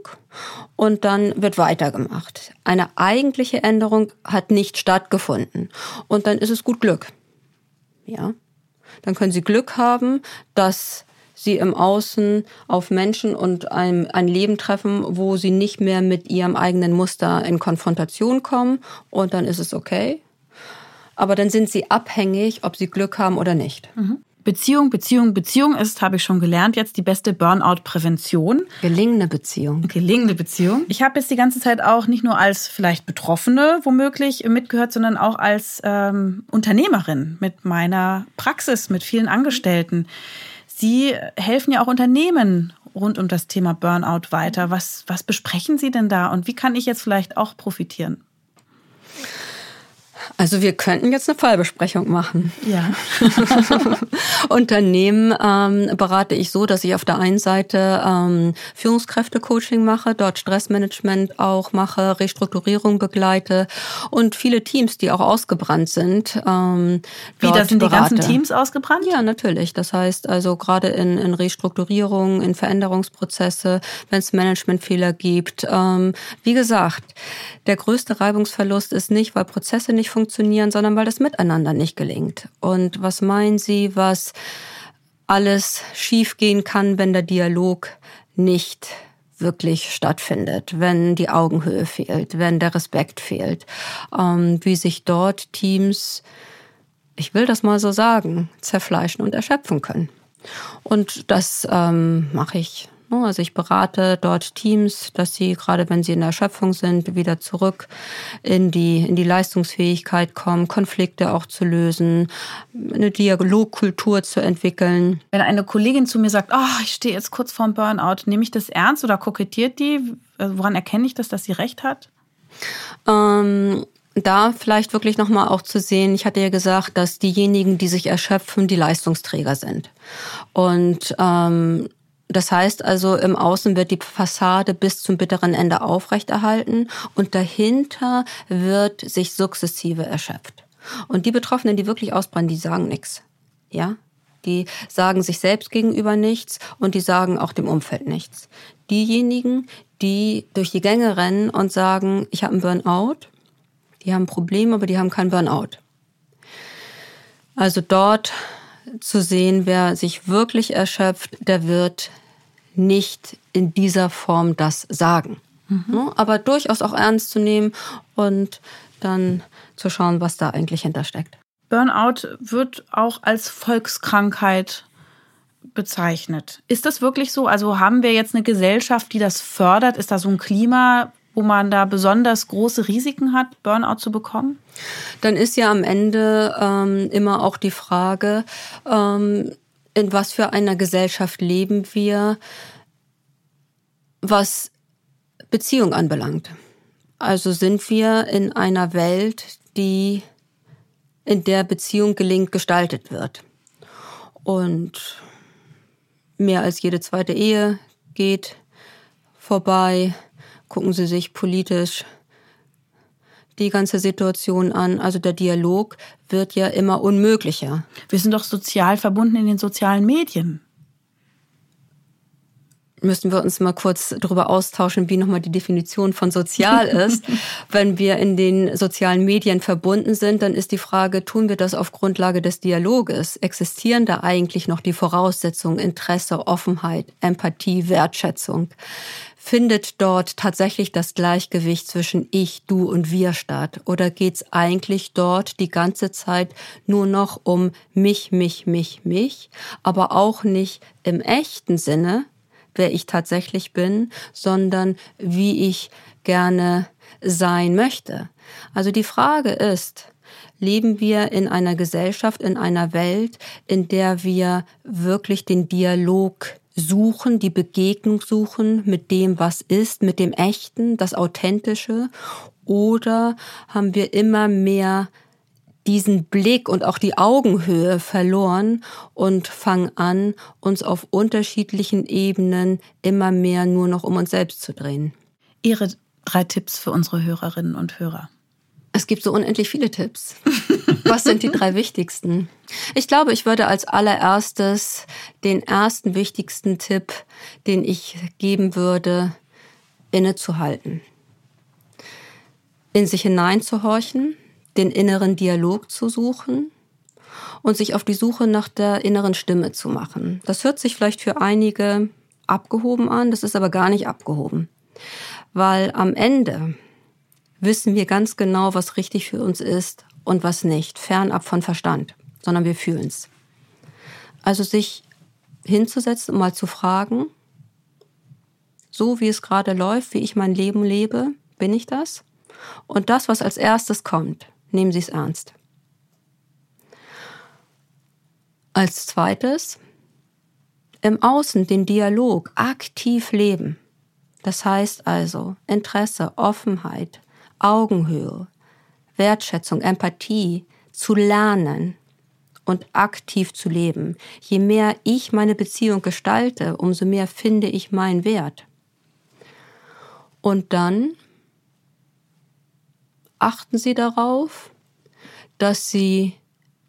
und dann wird weitergemacht. Eine eigentliche Änderung hat nicht stattgefunden. Und dann ist es gut Glück. Ja. Dann können Sie Glück haben, dass Sie im Außen auf Menschen und ein, ein Leben treffen, wo Sie nicht mehr mit Ihrem eigenen Muster in Konfrontation kommen. Und dann ist es okay. Aber dann sind Sie abhängig, ob Sie Glück haben oder nicht. Mhm. Beziehung, Beziehung, Beziehung ist, habe ich schon gelernt, jetzt die beste Burnout-Prävention. Gelingende Beziehung. Gelingende Beziehung. Ich habe jetzt die ganze Zeit auch nicht nur als vielleicht Betroffene womöglich mitgehört, sondern auch als ähm, Unternehmerin mit meiner Praxis, mit vielen Angestellten. Sie helfen ja auch Unternehmen rund um das Thema Burnout weiter. Was, was besprechen Sie denn da und wie kann ich jetzt vielleicht auch profitieren? Also wir könnten jetzt eine Fallbesprechung machen. Ja. Unternehmen ähm, berate ich so, dass ich auf der einen Seite ähm, Führungskräfte-Coaching mache, dort Stressmanagement auch mache, Restrukturierung begleite und viele Teams, die auch ausgebrannt sind. Ähm, Wie, da sind berate. die ganzen Teams ausgebrannt? Ja, natürlich. Das heißt also gerade in, in Restrukturierung, in Veränderungsprozesse, wenn es Managementfehler gibt. Ähm, wie gesagt, der größte Reibungsverlust ist nicht, weil Prozesse nicht funktionieren, sondern weil das Miteinander nicht gelingt. Und was meinen Sie, was alles schiefgehen kann, wenn der Dialog nicht wirklich stattfindet, wenn die Augenhöhe fehlt, wenn der Respekt fehlt, ähm, wie sich dort Teams, ich will das mal so sagen, zerfleischen und erschöpfen können. Und das ähm, mache ich? Also ich berate dort Teams, dass sie, gerade wenn sie in der Erschöpfung sind, wieder zurück in die, in die Leistungsfähigkeit kommen, Konflikte auch zu lösen, eine Dialogkultur zu entwickeln. Wenn eine Kollegin zu mir sagt, oh, ich stehe jetzt kurz vorm Burnout, nehme ich das ernst oder kokettiert die? Also woran erkenne ich das, dass sie recht hat? Ähm, da vielleicht wirklich nochmal auch zu sehen, ich hatte ja gesagt, dass diejenigen, die sich erschöpfen, die Leistungsträger sind. Und ähm, das heißt also, im Außen wird die Fassade bis zum bitteren Ende aufrechterhalten und dahinter wird sich sukzessive erschöpft. Und die Betroffenen, die wirklich ausbrennen, die sagen nichts. Ja? Die sagen sich selbst gegenüber nichts und die sagen auch dem Umfeld nichts. Diejenigen, die durch die Gänge rennen und sagen, ich habe einen Burnout, die haben ein Problem, aber die haben keinen Burnout. Also dort zu sehen, wer sich wirklich erschöpft, der wird nicht in dieser Form das sagen. Mhm. Aber durchaus auch ernst zu nehmen und dann zu schauen, was da eigentlich hintersteckt. Burnout wird auch als Volkskrankheit bezeichnet. Ist das wirklich so? Also haben wir jetzt eine Gesellschaft, die das fördert? Ist da so ein Klima, wo man da besonders große Risiken hat, Burnout zu bekommen? Dann ist ja am Ende ähm, immer auch die Frage, ähm, in was für einer Gesellschaft leben wir, was Beziehung anbelangt. Also sind wir in einer Welt, die in der Beziehung gelingt gestaltet wird. Und mehr als jede zweite Ehe geht vorbei. Gucken Sie sich politisch die ganze Situation an. Also der Dialog wird ja immer unmöglicher. Wir sind doch sozial verbunden in den sozialen Medien müssen wir uns mal kurz darüber austauschen, wie nochmal die Definition von sozial ist. Wenn wir in den sozialen Medien verbunden sind, dann ist die Frage, tun wir das auf Grundlage des Dialoges? Existieren da eigentlich noch die Voraussetzungen, Interesse, Offenheit, Empathie, Wertschätzung? Findet dort tatsächlich das Gleichgewicht zwischen ich, du und wir statt? Oder geht's eigentlich dort die ganze Zeit nur noch um mich, mich, mich, mich, aber auch nicht im echten Sinne, wer ich tatsächlich bin, sondern wie ich gerne sein möchte. Also die Frage ist, leben wir in einer Gesellschaft, in einer Welt, in der wir wirklich den Dialog suchen, die Begegnung suchen mit dem, was ist, mit dem Echten, das Authentische? Oder haben wir immer mehr diesen Blick und auch die Augenhöhe verloren und fangen an, uns auf unterschiedlichen Ebenen immer mehr nur noch um uns selbst zu drehen. Ihre drei Tipps für unsere Hörerinnen und Hörer. Es gibt so unendlich viele Tipps. Was sind die drei wichtigsten? Ich glaube, ich würde als allererstes den ersten wichtigsten Tipp, den ich geben würde, innezuhalten. In sich hineinzuhorchen, den inneren Dialog zu suchen und sich auf die Suche nach der inneren Stimme zu machen. Das hört sich vielleicht für einige abgehoben an, das ist aber gar nicht abgehoben, weil am Ende wissen wir ganz genau, was richtig für uns ist und was nicht, fernab von Verstand, sondern wir fühlen es. Also sich hinzusetzen und mal zu fragen, so wie es gerade läuft, wie ich mein Leben lebe, bin ich das? Und das, was als erstes kommt, nehmen Sie es ernst. Als zweites, im Außen den Dialog aktiv leben. Das heißt also Interesse, Offenheit, Augenhöhe, Wertschätzung, Empathie zu lernen und aktiv zu leben. Je mehr ich meine Beziehung gestalte, umso mehr finde ich meinen Wert. Und dann achten Sie darauf, dass Sie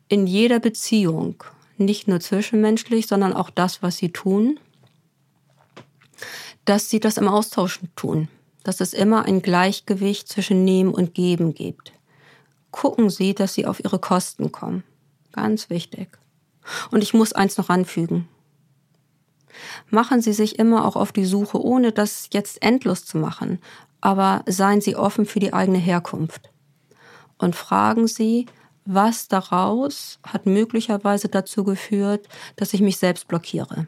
in jeder Beziehung, nicht nur zwischenmenschlich, sondern auch das, was Sie tun, dass Sie das im Austausch tun, dass es immer ein Gleichgewicht zwischen Nehmen und Geben gibt. Gucken Sie, dass Sie auf Ihre Kosten kommen. Ganz wichtig. Und ich muss eins noch anfügen. Machen Sie sich immer auch auf die Suche, ohne das jetzt endlos zu machen, aber seien Sie offen für die eigene Herkunft und fragen Sie, was daraus hat möglicherweise dazu geführt, dass ich mich selbst blockiere.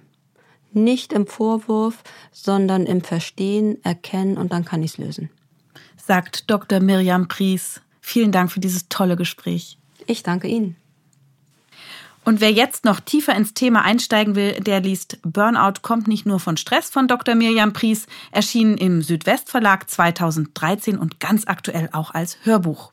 Nicht im Vorwurf, sondern im Verstehen, Erkennen und dann kann ich es lösen. Sagt Dr. Miriam Pries. Vielen Dank für dieses tolle Gespräch. Ich danke Ihnen. Und wer jetzt noch tiefer ins Thema einsteigen will, der liest Burnout kommt nicht nur von Stress von Dr. Mirjam Pries, erschienen im Südwestverlag 2013 und ganz aktuell auch als Hörbuch.